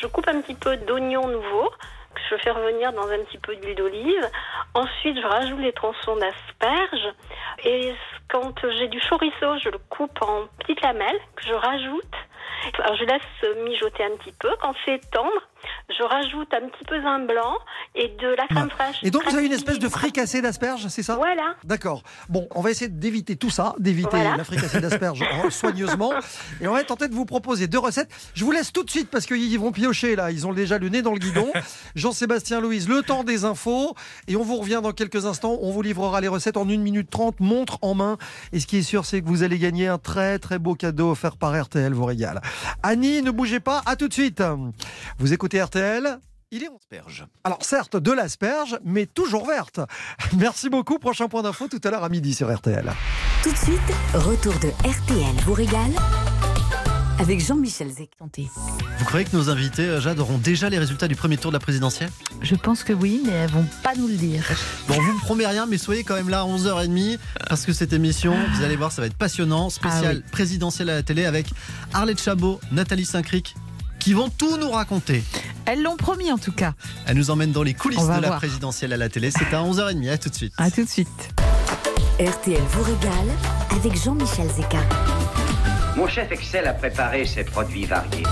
Je coupe un petit peu d'oignon nouveau que je fais revenir dans un petit peu d'huile d'olive. Ensuite, je rajoute les tronçons d'asperges. Et quand j'ai du chorizo, je le coupe en petites lamelles que je rajoute. Alors je laisse mijoter un petit peu. Quand c'est tendre, je rajoute un petit peu vin blanc et de la crème fraîche. Et donc vous avez une espèce de fricassé d'asperges, c'est ça Voilà. D'accord. Bon, on va essayer d'éviter tout ça, d'éviter Voilà. la fricassée d'asperges soigneusement. Et on va tenter de vous proposer deux recettes. Je vous laisse tout de suite parce qu'ils vont piocher là. Ils ont déjà le nez dans le guidon. Jean-Sébastien Louise, le temps des infos. Et on vous revient dans quelques instants. On vous livrera les recettes en 1 minute 30, montre en main. Et ce qui est sûr, c'est que vous allez gagner un très très beau cadeau offert par RTL, vous régale. Annie, ne bougez pas. À tout de suite. Vous écoutez RTL. Il est asperge. Alors certes, de l'asperge, mais toujours verte. Merci beaucoup. Prochain point d'info tout à l'heure à midi sur RTL. Tout de suite, retour de RTL vous régale avec Jean-Michel Zek. Vous croyez que nos invités, euh, Jade, auront déjà les résultats du premier tour de la présidentielle? Je pense que oui, mais elles vont pas nous le dire. Bon, on vous me promet rien, mais soyez quand même là à 11h30 parce que cette émission, vous allez voir, ça va être passionnant. Spécial Ah oui. présidentielle à la télé avec Arlette Chabot, Nathalie Saint-Cric qui vont tout nous raconter. Elles l'ont promis en tout cas. Elle nous emmène dans les coulisses de la présidentielle à la télé. C'est à 11h30. À tout de suite. À tout de suite. RTL vous régale avec Jean-Michel Zeka. Mon chef excelle à préparer ses produits variés.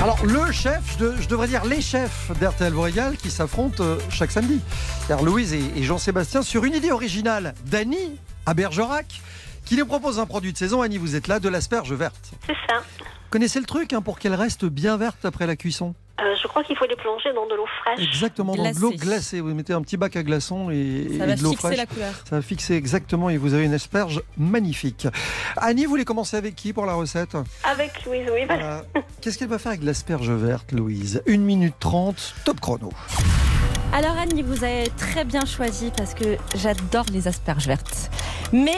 Alors le chef, je, de- je devrais dire les chefs d'RTL vous régale qui s'affrontent euh, chaque samedi. Car Louise et, et Jean-Sébastien sur une idée originale d'Annie à Bergerac qui nous propose un produit de saison. Annie, vous êtes là, de l'asperge verte. C'est ça. Connaissez le truc hein, pour qu'elle reste bien verte après la cuisson Euh, je crois qu'il faut les plonger dans de l'eau fraîche. Exactement, dans de l'eau glacée. Vous mettez un petit bac à glaçons et, Ça et va de l'eau fixer fraîche. la couleur. Ça va fixer exactement et vous avez une asperge magnifique. Annie, vous voulez commencer avec qui pour la recette Avec Louise, oui. Voilà. Qu'est-ce qu'elle va faire avec l'asperge verte, Louise? 1 minute 30, top chrono. Alors Annie, vous avez très bien choisi parce que j'adore les asperges vertes. Mais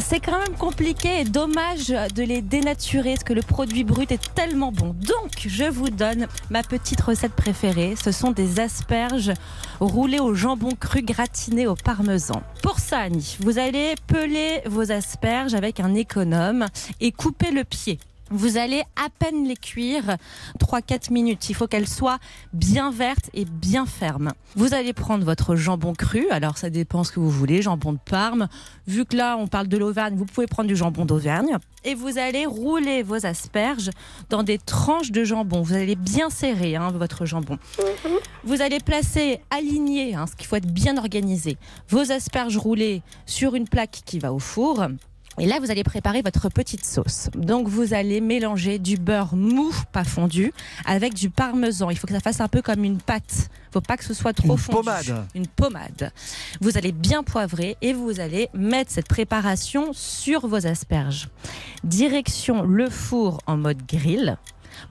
c'est quand même compliqué et dommage de les dénaturer parce que le produit brut est tellement bon. Donc, je vous donne ma petite recette préférée. Ce sont des asperges roulées au jambon cru gratiné au parmesan. Pour ça, Annie, vous allez peler vos asperges avec un économe et couper le pied. Vous allez à peine les cuire 3-4 minutes. Il faut qu'elles soient bien vertes et bien fermes. Vous allez prendre votre jambon cru. Alors ça dépend ce que vous voulez, jambon de Parme. Vu que là on parle de l'Auvergne, vous pouvez prendre du jambon d'Auvergne. Et vous allez rouler vos asperges dans des tranches de jambon. Vous allez bien serrer hein, votre jambon. Vous allez placer, aligner, hein, ce qu'il faut être bien organisé, vos asperges roulées sur une plaque qui va au four. Et là, vous allez préparer votre petite sauce. Donc, vous allez mélanger du beurre mou, pas fondu, avec du parmesan. Il faut que ça fasse un peu comme une pâte. Il faut pas que ce soit trop Une fondu. pommade. Une pommade. Vous allez bien poivrer et vous allez mettre cette préparation sur vos asperges. Direction le four en mode grill.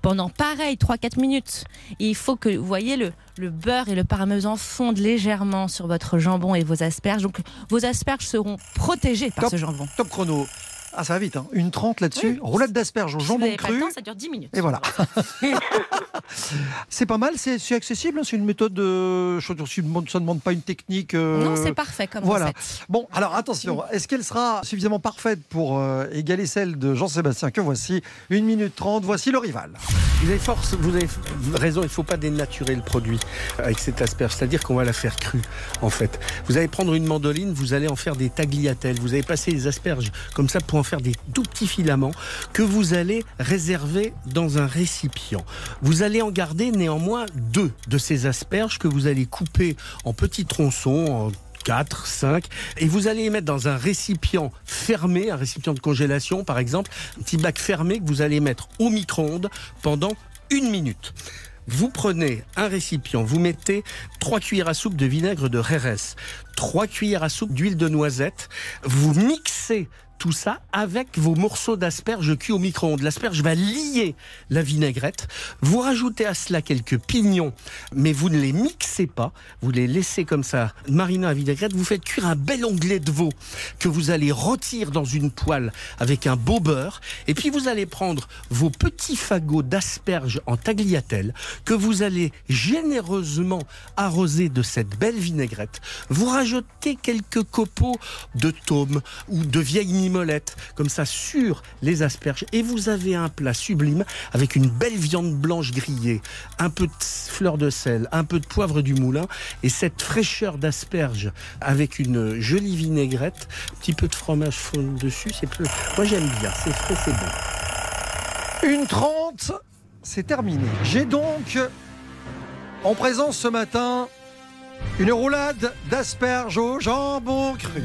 Pendant pareil, 3-4 minutes. Et il faut que, vous voyez, le, le beurre et le parmesan fondent légèrement sur votre jambon et vos asperges. Donc, vos asperges seront protégées par Top, ce jambon. top chrono. Ah, ça va vite, hein. une 30 là-dessus. Roulade d'asperges au jambon cru. temps, ça dure 10 minutes. Et voilà. c'est pas mal, c'est accessible, hein, c'est une méthode. euh, ça ne demande pas une technique. euh, Non, c'est parfait comme Voilà. recette. Bon, alors attention, est-ce qu'elle sera suffisamment parfaite pour euh, égaler celle de Jean-Sébastien Que voici, 1 minute 30, voici le rival. Vous avez force, vous avez raison, il ne faut pas dénaturer le produit avec cette asperge, c'est-à-dire qu'on va la faire crue en fait. Vous allez prendre une mandoline, vous allez en faire des tagliatelles, vous allez passer les asperges comme ça pour en faire des tout petits filaments que vous allez réserver dans un récipient. Vous allez en garder néanmoins deux de ces asperges que vous allez couper en petits tronçons, en 4, 5, et vous allez les mettre dans un récipient fermé, un récipient de congélation par exemple, un petit bac fermé que vous allez mettre au micro-ondes pendant une minute. Vous prenez un récipient, vous mettez 3 cuillères à soupe de vinaigre de Rérès, 3 cuillères à soupe d'huile de noisette, vous mixez tout ça avec vos morceaux d'asperges cuits au micro-ondes. L'asperge va lier la vinaigrette. Vous rajoutez à cela quelques pignons, mais vous ne les mixez pas. Vous les laissez comme ça mariner à vinaigrette. Vous faites cuire un bel onglet de veau que vous allez rôtir dans une poêle avec un beau beurre. Et puis vous allez prendre vos petits fagots d'asperges en tagliatelle que vous allez généreusement arroser de cette belle vinaigrette. Vous rajoutez quelques copeaux de tome ou de vieille mimolette. Comme ça sur les asperges. Et vous avez un plat sublime avec une belle viande blanche grillée, un peu de fleur de sel, un peu de poivre du moulin. Et cette fraîcheur d'asperges avec une jolie vinaigrette, un petit peu de fromage fond dessus, c'est plus... Moi j'aime bien, c'est frais, c'est bon. Une 30, c'est terminé. J'ai donc en présence ce matin une roulade d'asperges au jambon cru.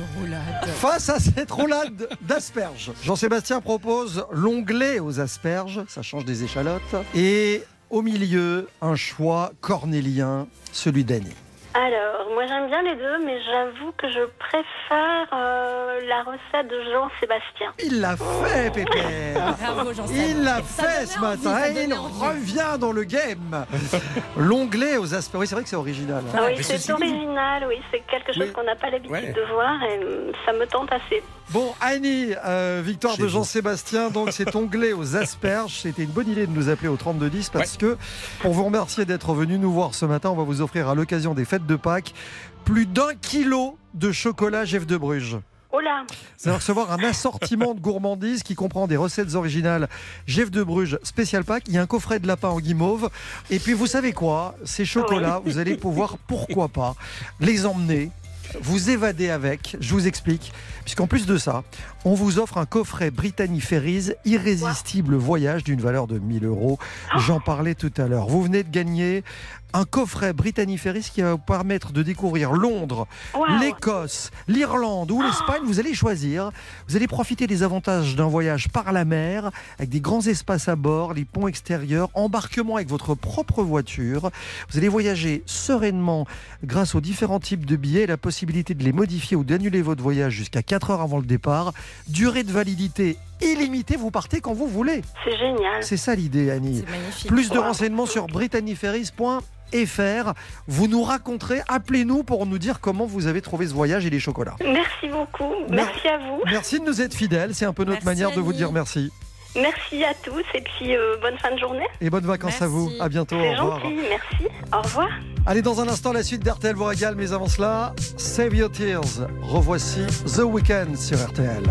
Face à cette roulade d'asperges, Jean-Sébastien propose l'onglet aux asperges, ça change des échalotes, et au milieu, un choix cornélien, celui d'Annie. Alors, moi j'aime bien les deux, mais j'avoue que je préfère euh, la recette de Jean-Sébastien. Il l'a fait, Pépère Bravo. Il l'a fait ce envie, matin et il revient dans le game. L'onglet aux asperges, oui c'est vrai que c'est original. hein. Ah oui, c'est original, oui, c'est quelque chose Oui. qu'on n'a pas l'habitude Ouais. de voir et euh, ça me tente assez. Bon, Annie, euh, victoire de. Jean-Sébastien. Donc, c'est onglet aux asperges. C'était une bonne idée de nous appeler au 3210 parce que, pour vous remercier d'être venu nous voir ce matin, on va vous offrir à l'occasion des fêtes de Pâques plus d'un kilo de chocolat Jeff de Bruges. Vous allez recevoir un assortiment de gourmandises qui comprend des recettes originales Jeff de Bruges spécial Pâques. Il y a un coffret de lapin en guimauve. Et puis, vous savez quoi? Ces chocolats, vous allez pouvoir, pourquoi pas, les emmener vous évader avec. Je vous explique. Puisqu'en plus de ça, on vous offre un coffret Brittany Ferries irrésistible voyage d'une valeur de 1000 euros. J'en parlais tout à l'heure. Vous venez de gagner un coffret Brittany qui va vous permettre de découvrir Londres, Wow. l'Écosse, l'Irlande ou l'Espagne. Vous allez choisir. Vous allez profiter des avantages d'un voyage par la mer avec des grands espaces à bord, les ponts extérieurs, embarquement avec votre propre voiture. Vous allez voyager sereinement grâce aux différents types de billets, la possibilité de les modifier ou d'annuler votre voyage jusqu'à 4 heures avant le départ. Durée de validité illimitée, vous partez quand vous voulez. C'est génial. C'est ça l'idée, Annie. C'est magnifique. Plus de Wow. renseignements sur britanniferries.fr. Vous nous raconterez, appelez-nous pour nous dire comment vous avez trouvé ce voyage et les chocolats. Merci beaucoup. Merci à vous. Merci de nous être fidèles, c'est un peu notre Merci, manière de vous dire merci. Merci à tous et puis euh, bonne fin de journée. Et bonnes vacances à vous. À bientôt. Au C'est revoir. gentil. Merci. Au revoir. Allez, dans un instant, la suite d'RTL vous régale, mais avant cela, Save Your Tears. Revoici The Weeknd sur RTL.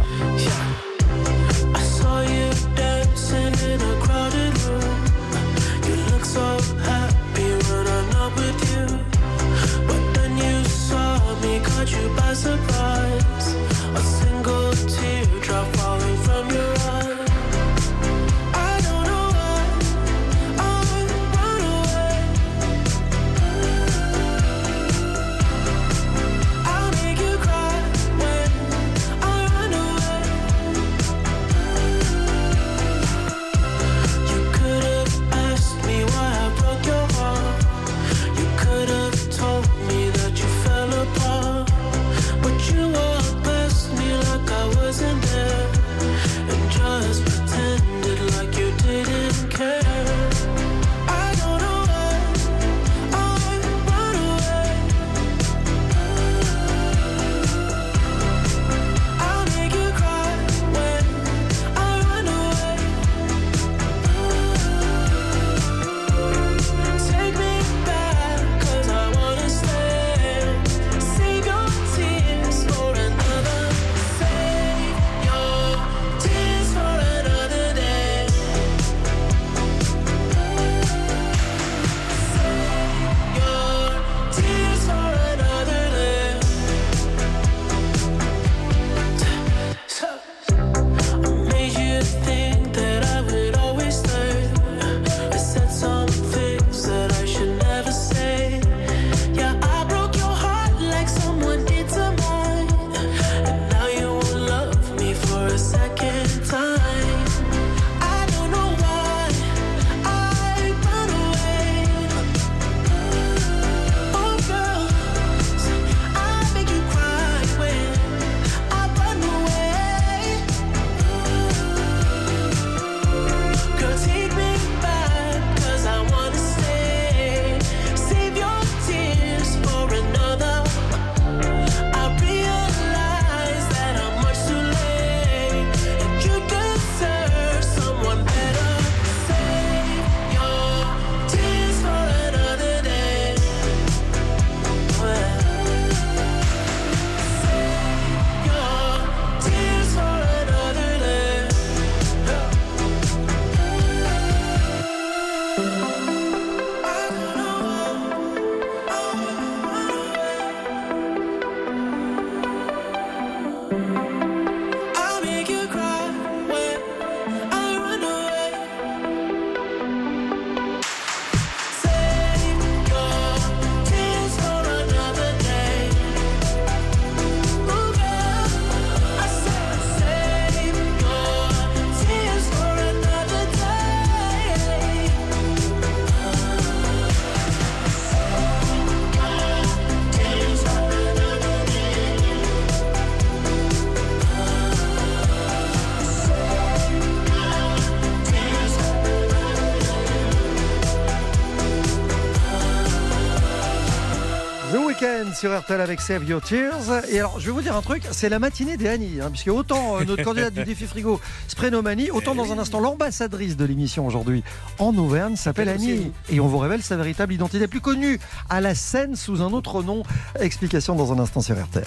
Sur RTL avec Save Your Tears. Et alors, je vais vous dire un truc, c'est la matinée des Annie, hein, puisque autant euh, notre candidate du défi frigo se prénomme Annie, autant dans un instant l'ambassadrice de l'émission aujourd'hui en Auvergne s'appelle S'appelle aussi Annie. Et on vous révèle sa véritable identité plus connue à la scène sous un autre nom. Explication dans un instant sur RTL.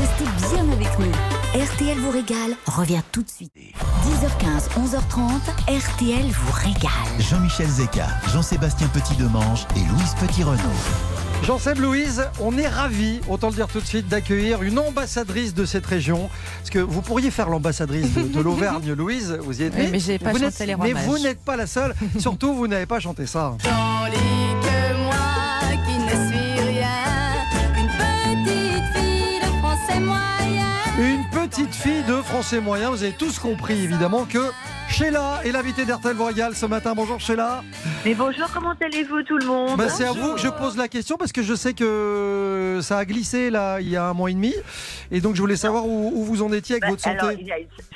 Restez bien avec nous. RTL vous régale revient tout de suite. 10h15, 11h30, RTL vous régale. Jean-Michel Zeka, Jean-Sébastien Petit-Demange et Louise Petit-Renault. Jean-Seb Louise, on est ravis, autant le dire tout de suite, d'accueillir une ambassadrice de cette région. Parce que vous pourriez faire l'ambassadrice de, de l'Auvergne, Louise, vous y êtes Oui, mais j'ai pas Vous chanté n'êtes- les rois Mais mages. vous n'êtes pas la seule, surtout vous n'avez pas chanté ça. Tandis que moi qui ne suis rien, une petite fille de français moyen. Une petite fille de français moyen, vous avez tous compris évidemment que Sheila est l'invitée d'RTL Royal ce matin. Bonjour Sheila. Mais bonjour, comment allez-vous tout le monde Bah, c'est à vous que je pose la question parce que je sais que ça a glissé là il y a un mois et demi et donc je voulais savoir où, où vous en étiez avec Bah, votre santé.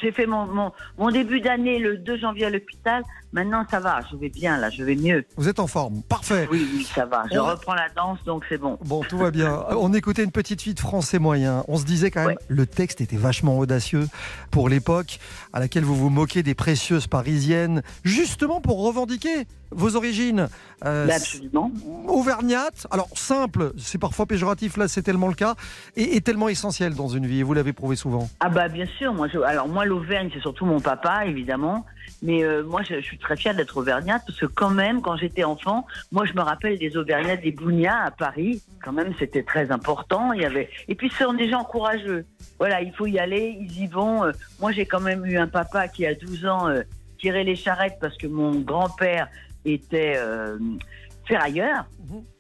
j'ai fait mon, mon, mon début d'année le 2 janvier à l'hôpital. Maintenant, ça va, je vais bien là, je vais mieux. Vous êtes en forme, parfait. Oui, oui, ça va. Je On- reprends la danse, donc c'est bon. Bon, tout va bien. On écoutait une petite fille de français moyen. On se disait quand même, le texte était vachement audacieux pour l'époque à laquelle vous vous moquez des précieuses parisiennes, justement pour revendiquer vos origines. Euh, Bah, absolument. Auvergnate, alors simple, c'est parfois péjoratif, là c'est tellement le cas, et, et tellement essentiel dans une vie, et vous l'avez prouvé souvent. Ah bah bien sûr, moi je, alors moi l'Auvergne c'est surtout mon papa évidemment, mais euh, moi je, je suis très fière d'être auvergnate parce que quand même quand j'étais enfant, moi je me rappelle des auvergnates des Bougnats à Paris, quand même c'était très important, il y avait et puis ce sont des gens courageux. Voilà, il faut y aller, ils y vont. Euh, moi j'ai quand même eu un papa qui à 12 ans tirait les charrettes parce que mon grand-père était euh, ferrailleur.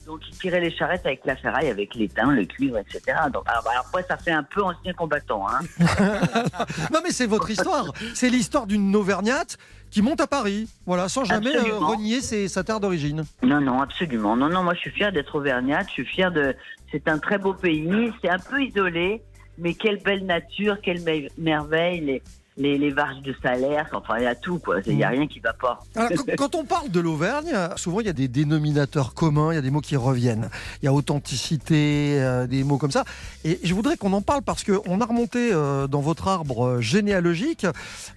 Donc il tirait les charrettes avec la ferraille, avec l'étain, le cuivre, etc. Donc alors, alors, après ça fait un peu ancien combattant. Hein. Non mais c'est votre histoire, c'est l'histoire d'une Auvergnate qui monte à Paris, voilà, sans jamais euh, renier ses- sa terre d'origine. Non, non, absolument. Non, non, moi je suis fière d'être auvergnate. Je suis fière de. C'est un très beau pays. C'est un peu isolé, mais quelle belle nature, quelle me- merveille. Les, les, les vaches de salaire, enfin il y a tout quoi. Il n'y a rien qui va pas. Alors, quand- on parle de l'Auvergne, souvent il y a des dénominateurs communs, il y a des mots qui reviennent. Il y a authenticité, euh, des mots comme ça. Et je voudrais qu'on en parle parce qu'on a remonté euh, dans votre arbre euh, généalogique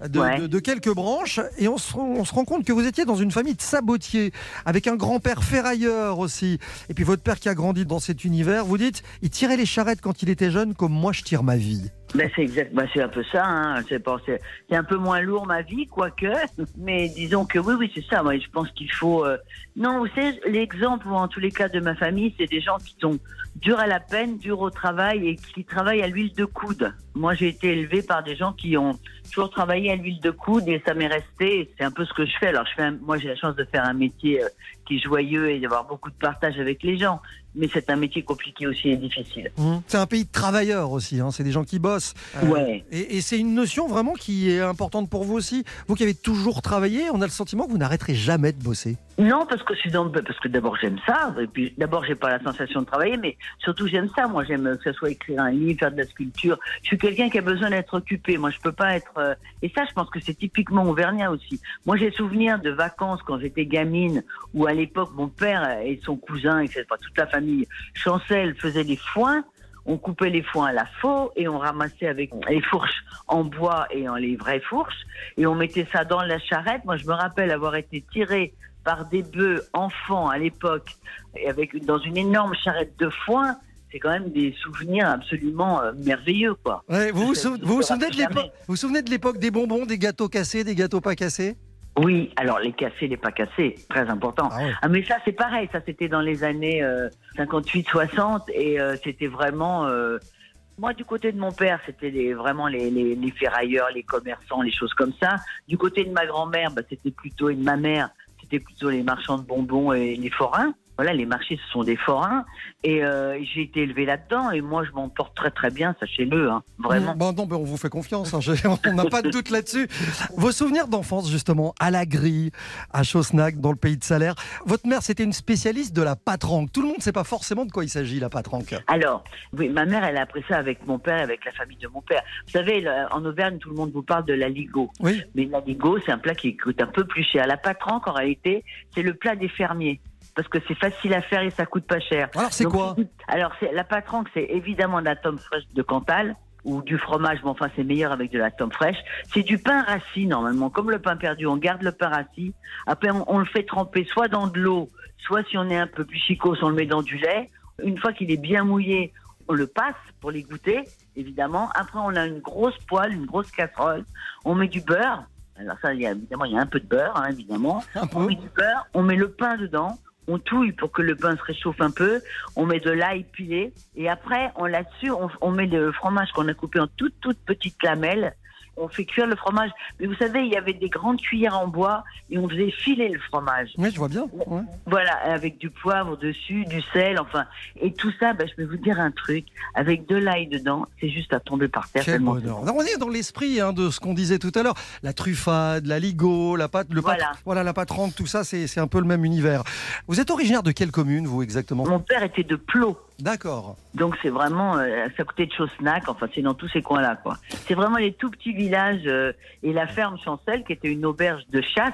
de, Ouais. de- de quelques branches et on se, on se rend compte que vous étiez dans une famille de sabotiers avec un grand-père ferrailleur aussi. Et puis votre père qui a grandi dans cet univers, vous dites, il tirait les charrettes quand il était jeune comme moi je tire ma vie. Ben, c'est exact, ben, c'est un peu ça. Hein. C'est, un peu moins lourd ma vie, quoique. Mais disons que oui, oui, c'est ça. Moi, je pense qu'il faut. euh, Non, vous savez, l'exemple, en tous les cas de ma famille, c'est des gens qui sont durs à la peine, durs au travail et qui travaillent à l'huile de coude. Moi, j'ai été élevée par des gens qui ont toujours travaillé à l'huile de coude et ça m'est resté. C'est un peu ce que je fais. Alors, je fais un- moi, j'ai la chance de faire un métier euh, qui est joyeux et d'avoir beaucoup de partage avec les gens. Mais c'est un métier compliqué aussi et difficile. Mmh. C'est un pays de travailleurs aussi, hein, c'est des gens qui bossent. Euh, Ouais. Et, et c'est une notion vraiment qui est importante pour vous aussi. Vous qui avez toujours travaillé, on a le sentiment que vous n'arrêterez jamais de bosser. Non, parce que parce que d'abord j'aime ça, et puis d'abord j'ai pas la sensation de travailler, mais surtout j'aime ça. Moi j'aime que ce soit écrire un livre, faire de la sculpture. Je suis quelqu'un qui a besoin d'être occupé. Moi je peux pas être. euh, Et ça, je pense que c'est typiquement auvergnat aussi. Moi j'ai souvenir de vacances quand j'étais gamine, où à l'époque mon père et son cousin, etc., toute la famille Chancel faisaient des foins. On coupait les foins à la faux et on ramassait avec les fourches en bois et en les vraies fourches et on mettait ça dans la charrette. Moi, je me rappelle avoir été tiré par des bœufs enfants à l'époque et avec dans une énorme charrette de foin. C'est quand même des souvenirs absolument euh, merveilleux, quoi. Ouais, vous, vous, sou- souvenez de vous vous souvenez de l'époque des bonbons, des gâteaux cassés, des gâteaux pas cassés? Oui, alors les cassés, les pas cassés, très important. Ah, mais ça c'est pareil, ça c'était dans les années 58-60 et euh, c'était vraiment. euh, moi, du côté de mon père, c'était les- vraiment les, les, les ferrailleurs, les commerçants, les choses comme ça. Du côté de ma grand-mère, bah, c'était plutôt et de ma mère, c'était plutôt les marchands de bonbons et les forains. Voilà, les marchés, ce sont des forains. Et euh, j'ai été élevé là-dedans et moi, je m'en porte très très bien, sachez-le, hein, vraiment. Bon, non, mais on vous fait confiance, hein, on n'a pas de doute là-dessus. Vos souvenirs d'enfance, justement, à la grille, à Chaussnac, dans le pays de Salaire. Votre mère, c'était une spécialiste de la patranque. Tout le monde ne sait pas forcément de quoi il s'agit, la patranque. Alors, oui, ma mère, elle a appris ça avec mon père, avec la famille de mon père. Vous savez, le- en Auvergne, tout le monde vous parle de la ligo. Oui. Mais la ligo, c'est un plat qui coûte un peu plus cher. La patranque, en réalité, c'est le plat des fermiers. Parce que c'est facile à faire et ça coûte pas cher. Alors, c'est quoi Alors, c'est, la patranque, c'est évidemment de la tome fraîche de Cantal ou du fromage, mais enfin, c'est meilleur avec de la tome fraîche. C'est du pain rassis, normalement. Comme le pain perdu, on garde le pain rassis. Après, on, on le fait tremper soit dans de l'eau, soit si on est un peu plus chicos, on le met dans du lait. Une fois qu'il est bien mouillé, on le passe pour les goûter, évidemment. Après, on a une grosse poêle, une grosse casserole. On met du beurre. Alors ça, il y a, évidemment, il y a un peu de beurre, hein, évidemment. On met du beurre, on met le pain dedans, on touille pour que le pain se réchauffe un peu, on met de l'ail pilé, et après, on là-dessus, on, on met le fromage qu'on a coupé en toutes, toutes petites lamelles, on fait cuire le fromage. Mais vous savez, il y avait des grandes cuillères en bois, et on faisait filer le fromage. Oui, je vois bien. ouais. Voilà, avec du poivre dessus, du sel, enfin. Et tout ça, ben, je vais vous dire un truc, avec de l'ail dedans, c'est juste à tomber par terre. Quel bonheur. On est dans l'esprit hein, de ce qu'on disait tout à l'heure. La truffade, la ligo, la pâte, le Voilà. voilà, la patronne, tout ça, c'est c'est un peu le même univers. Vous êtes originaire de quelle commune, vous, exactement? Mon père était de Plot. D'accord. Donc c'est vraiment, euh, à côté de Chosnac, enfin c'est dans tous ces coins-là, quoi. C'est vraiment les tout petits villages euh, et la ferme Chancel, qui était une auberge de chasse,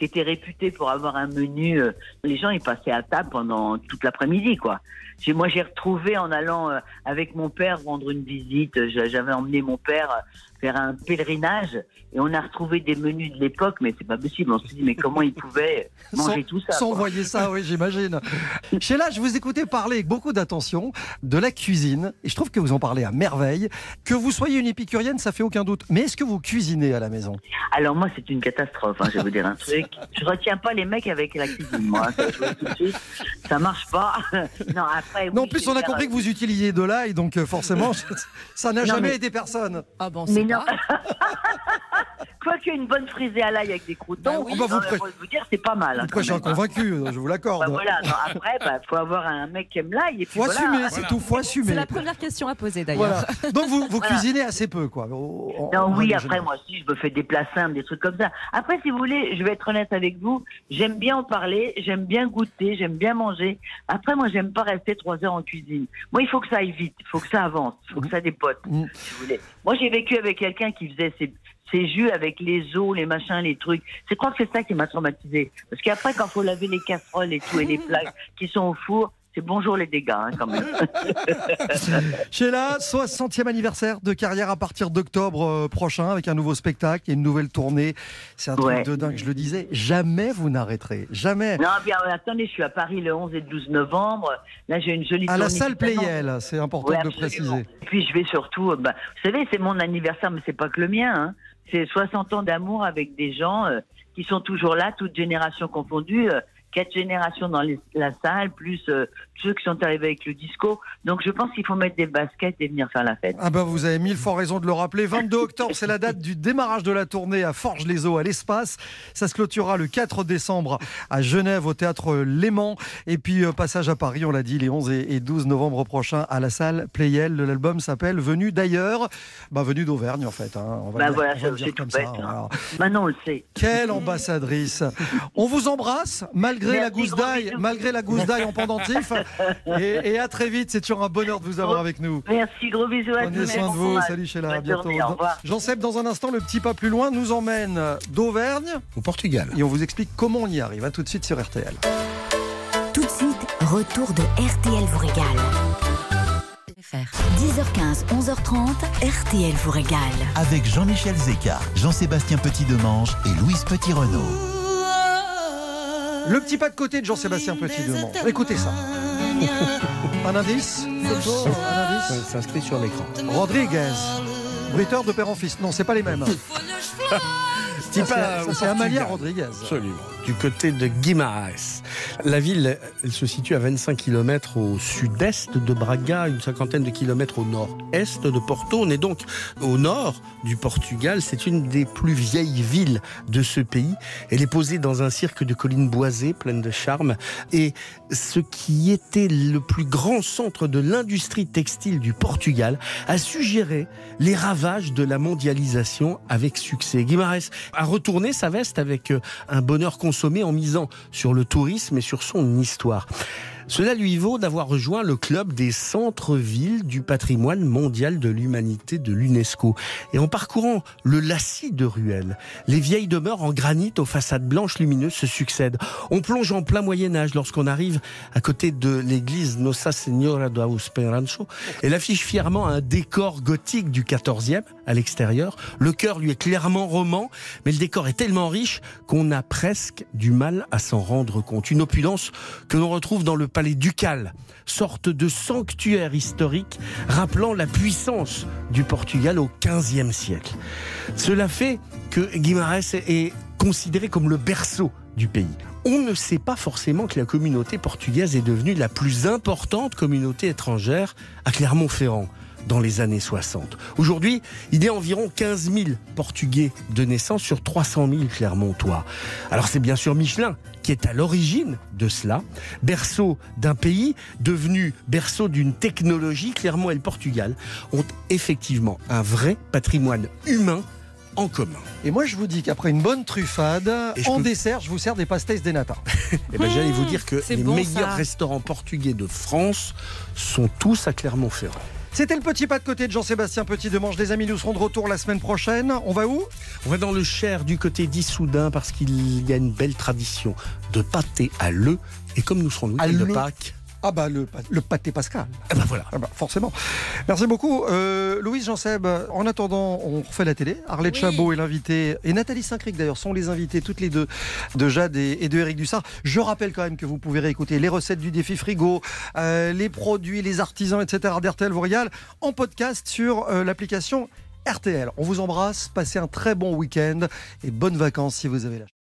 qui était réputée pour avoir un menu. euh, les gens ils passaient à table pendant toute l'après-midi, quoi. Moi j'ai retrouvé en allant euh, avec mon père rendre une visite. j'a- J'avais emmené mon père euh, faire un pèlerinage et on a retrouvé des menus de l'époque, mais c'est pas possible. On se dit mais comment ils pouvaient manger Sans- tout ça Sans envoyer ça, oui, j'imagine. Sheila, je vous écoutais parler avec beaucoup d'attention de la cuisine, et je trouve que vous en parlez à merveille. Que vous soyez une épicurienne, ça fait aucun doute. Mais est-ce que vous cuisinez à la maison? Alors moi, c'est une catastrophe. hein, je vais vous dire un truc. Je retiens pas les mecs avec la cuisine, moi. hein, Ça, marche pas. non, après. Non, en oui, plus, on a compris que vous utilisiez de l'ail, donc euh, forcément, ça n'a jamais mais- été personne. Ah bon, Mais non. Quoique une bonne frisée à l'ail avec des croutons, oui. Ah bah, vous pré- vous dire, c'est pas mal. Vous prêchez un convaincu, je vous l'accorde. Bah, voilà. non, après, bah, faut avoir un mec qui aime l'ail. et puis Faut voilà. assumer, c'est tout, faut assumer. C'est la première question à poser d'ailleurs. Voilà. Donc vous, vous Voilà. cuisinez assez peu, quoi. en- Non, en oui, après, moi aussi, je me fais des plats simples, des trucs comme ça. Après, si vous voulez, je vais être honnête avec vous, j'aime bien en parler, j'aime bien goûter, j'aime bien manger. Après, moi, j'aime pas rester trois heures en cuisine. Moi, il faut que ça aille vite, il faut que ça avance, il faut que ça dépote, Mm. si vous voulez. Moi, j'ai vécu avec quelqu'un qui faisait ses, ses jus avec les os, les machins, les trucs. Je crois que c'est ça qui m'a traumatisé. Parce qu'après, quand faut laver les casseroles et tout, et les plats qui sont au four, c'est bonjour les dégâts, hein, quand même. Sheila, 60e anniversaire de carrière à partir d'octobre euh, prochain avec un nouveau spectacle et une nouvelle tournée. C'est un truc Ouais. de dingue, je le disais. Jamais vous n'arrêterez. Jamais. Non, bien, attendez, je suis à Paris le 11 et le 12 novembre. Là, j'ai une jolie À la salle. Playel, c'est important Ouais, de préciser. Et puis, je vais surtout, euh, bah, vous savez, c'est mon anniversaire, mais c'est pas que le mien. Hein. C'est 60 ans d'amour avec des gens euh, qui sont toujours là, toutes générations confondues. euh, quatre générations dans les- la salle, plus euh, ceux qui sont arrivés avec le disco. Donc, je pense qu'il faut mettre des baskets et venir faire la fête. Ah bah vous avez mille fois raison de le rappeler. 22 octobre, c'est la date du démarrage de la tournée à Forges-les-Eaux, à l'espace. Ça se clôturera le 4 décembre à Genève, au théâtre Léman. Et puis euh, passage à Paris, on l'a dit, les 11 et et 12 novembre prochains à la salle Playel. L'album s'appelle Venu d'ailleurs. Bah venu d'Auvergne en fait. hein. On va Bah voilà, on va dire tout comme bête. ça. hein. Maintenant, on le sait. Quelle ambassadrice On vous embrasse malgré Merci, la gousse d'ail, malgré la gousse d'ail en pendentif. Et, et à très vite, c'est toujours un bonheur de vous avoir avec nous. Merci, gros bisous à tous. Prenez soin de vous. Salut Sheila, à bientôt. Jean-Seb, dans un instant, le petit pas plus loin nous emmène d'Auvergne Au Portugal. et on vous explique comment on y arrive. À tout de suite sur RTL. Tout de suite, retour de RTL vous régale. 10h15, 11h30, RTL vous régale. Avec Jean-Michel Zeka, Jean-Sébastien Petit-Demange et Louise Petit-Renault. Le petit pas de côté de Jean-Sébastien Petit-Demange. Écoutez ça. Un indice beau, un indice s'inscrit sur l'écran. Rodriguez. Bruiteur de père en fils. Non, c'est pas les mêmes. C'est- Amalia. Rodriguez. Absolument. Du côté de Guimarães. La ville, elle se situe à 25 km au sud-est de Braga, une cinquantaine de kilomètres au nord-est de Porto. On est donc au nord du Portugal. C'est une des plus vieilles villes de ce pays. Elle est posée dans un cirque de collines boisées, pleines de charme. Et ce qui était le plus grand centre de l'industrie textile du Portugal a suggéré les ravages de la mondialisation avec succès. Guimarães a retourné sa veste avec euh, un bonheur consommé en misant sur le tourisme et sur son histoire. Cela lui vaut d'avoir rejoint le club des centres-villes du patrimoine mondial de l'humanité de l'UNESCO. Et en parcourant le lacis de ruelles, les vieilles demeures en granit aux façades blanches lumineuses se succèdent. On plonge en plein Moyen Âge lorsqu'on arrive à côté de l'église Nossa Senhora do Esperanço. Elle affiche fièrement un décor gothique du 14e à l'extérieur. Le cœur lui est clairement roman, mais le décor est tellement riche qu'on a presque du mal à s'en rendre compte. Une opulence que l'on retrouve dans le palais ducal, sorte de sanctuaire historique rappelant la puissance du Portugal au 15e siècle. Cela fait que Guimarães est considéré comme le berceau du pays. On ne sait pas forcément que la communauté portugaise est devenue la plus importante communauté étrangère à Clermont-Ferrand dans les années 60. Aujourd'hui, il y a environ 15 000 Portugais de naissance sur 300 000 Clermontois. Alors c'est bien sûr Michelin qui est à l'origine de cela, berceau d'un pays devenu berceau d'une technologie. Clermont et le Portugal ont effectivement un vrai patrimoine humain en commun. Et moi, je vous dis qu'après une bonne truffade, Et en peux- dessert, je vous sers des pastéis de nata. Eh ben, J'allais vous dire que les bon, meilleurs ça. restaurants portugais de France sont tous à Clermont-Ferrand. C'était le petit pas de côté de Jean-Sébastien Petit-Demange. Les amis, nous serons de retour la semaine prochaine. On va où? On va dans le Cher du côté d'Issoudun parce qu'il y a une belle tradition de pâté à l'œuf. Et comme nous serons le À week-end de Pâques, Ah bah le, le pâté Pascal. Ah bah voilà. Ah bah, forcément. Merci beaucoup. Euh, Louise Jean-Seb, en attendant, on refait la télé. Arlette Oui. Chabot est l'invitée, et Nathalie Saint-Cric d'ailleurs sont les invités, toutes les deux, de Jade et, et de Eric Dussard. Je rappelle quand même que vous pouvez réécouter les recettes du défi frigo, euh, les produits, les artisans, etc. d'RTL vous régale en podcast sur euh, l'application RTL. On vous embrasse, passez un très bon week-end et bonnes vacances si vous avez la chance.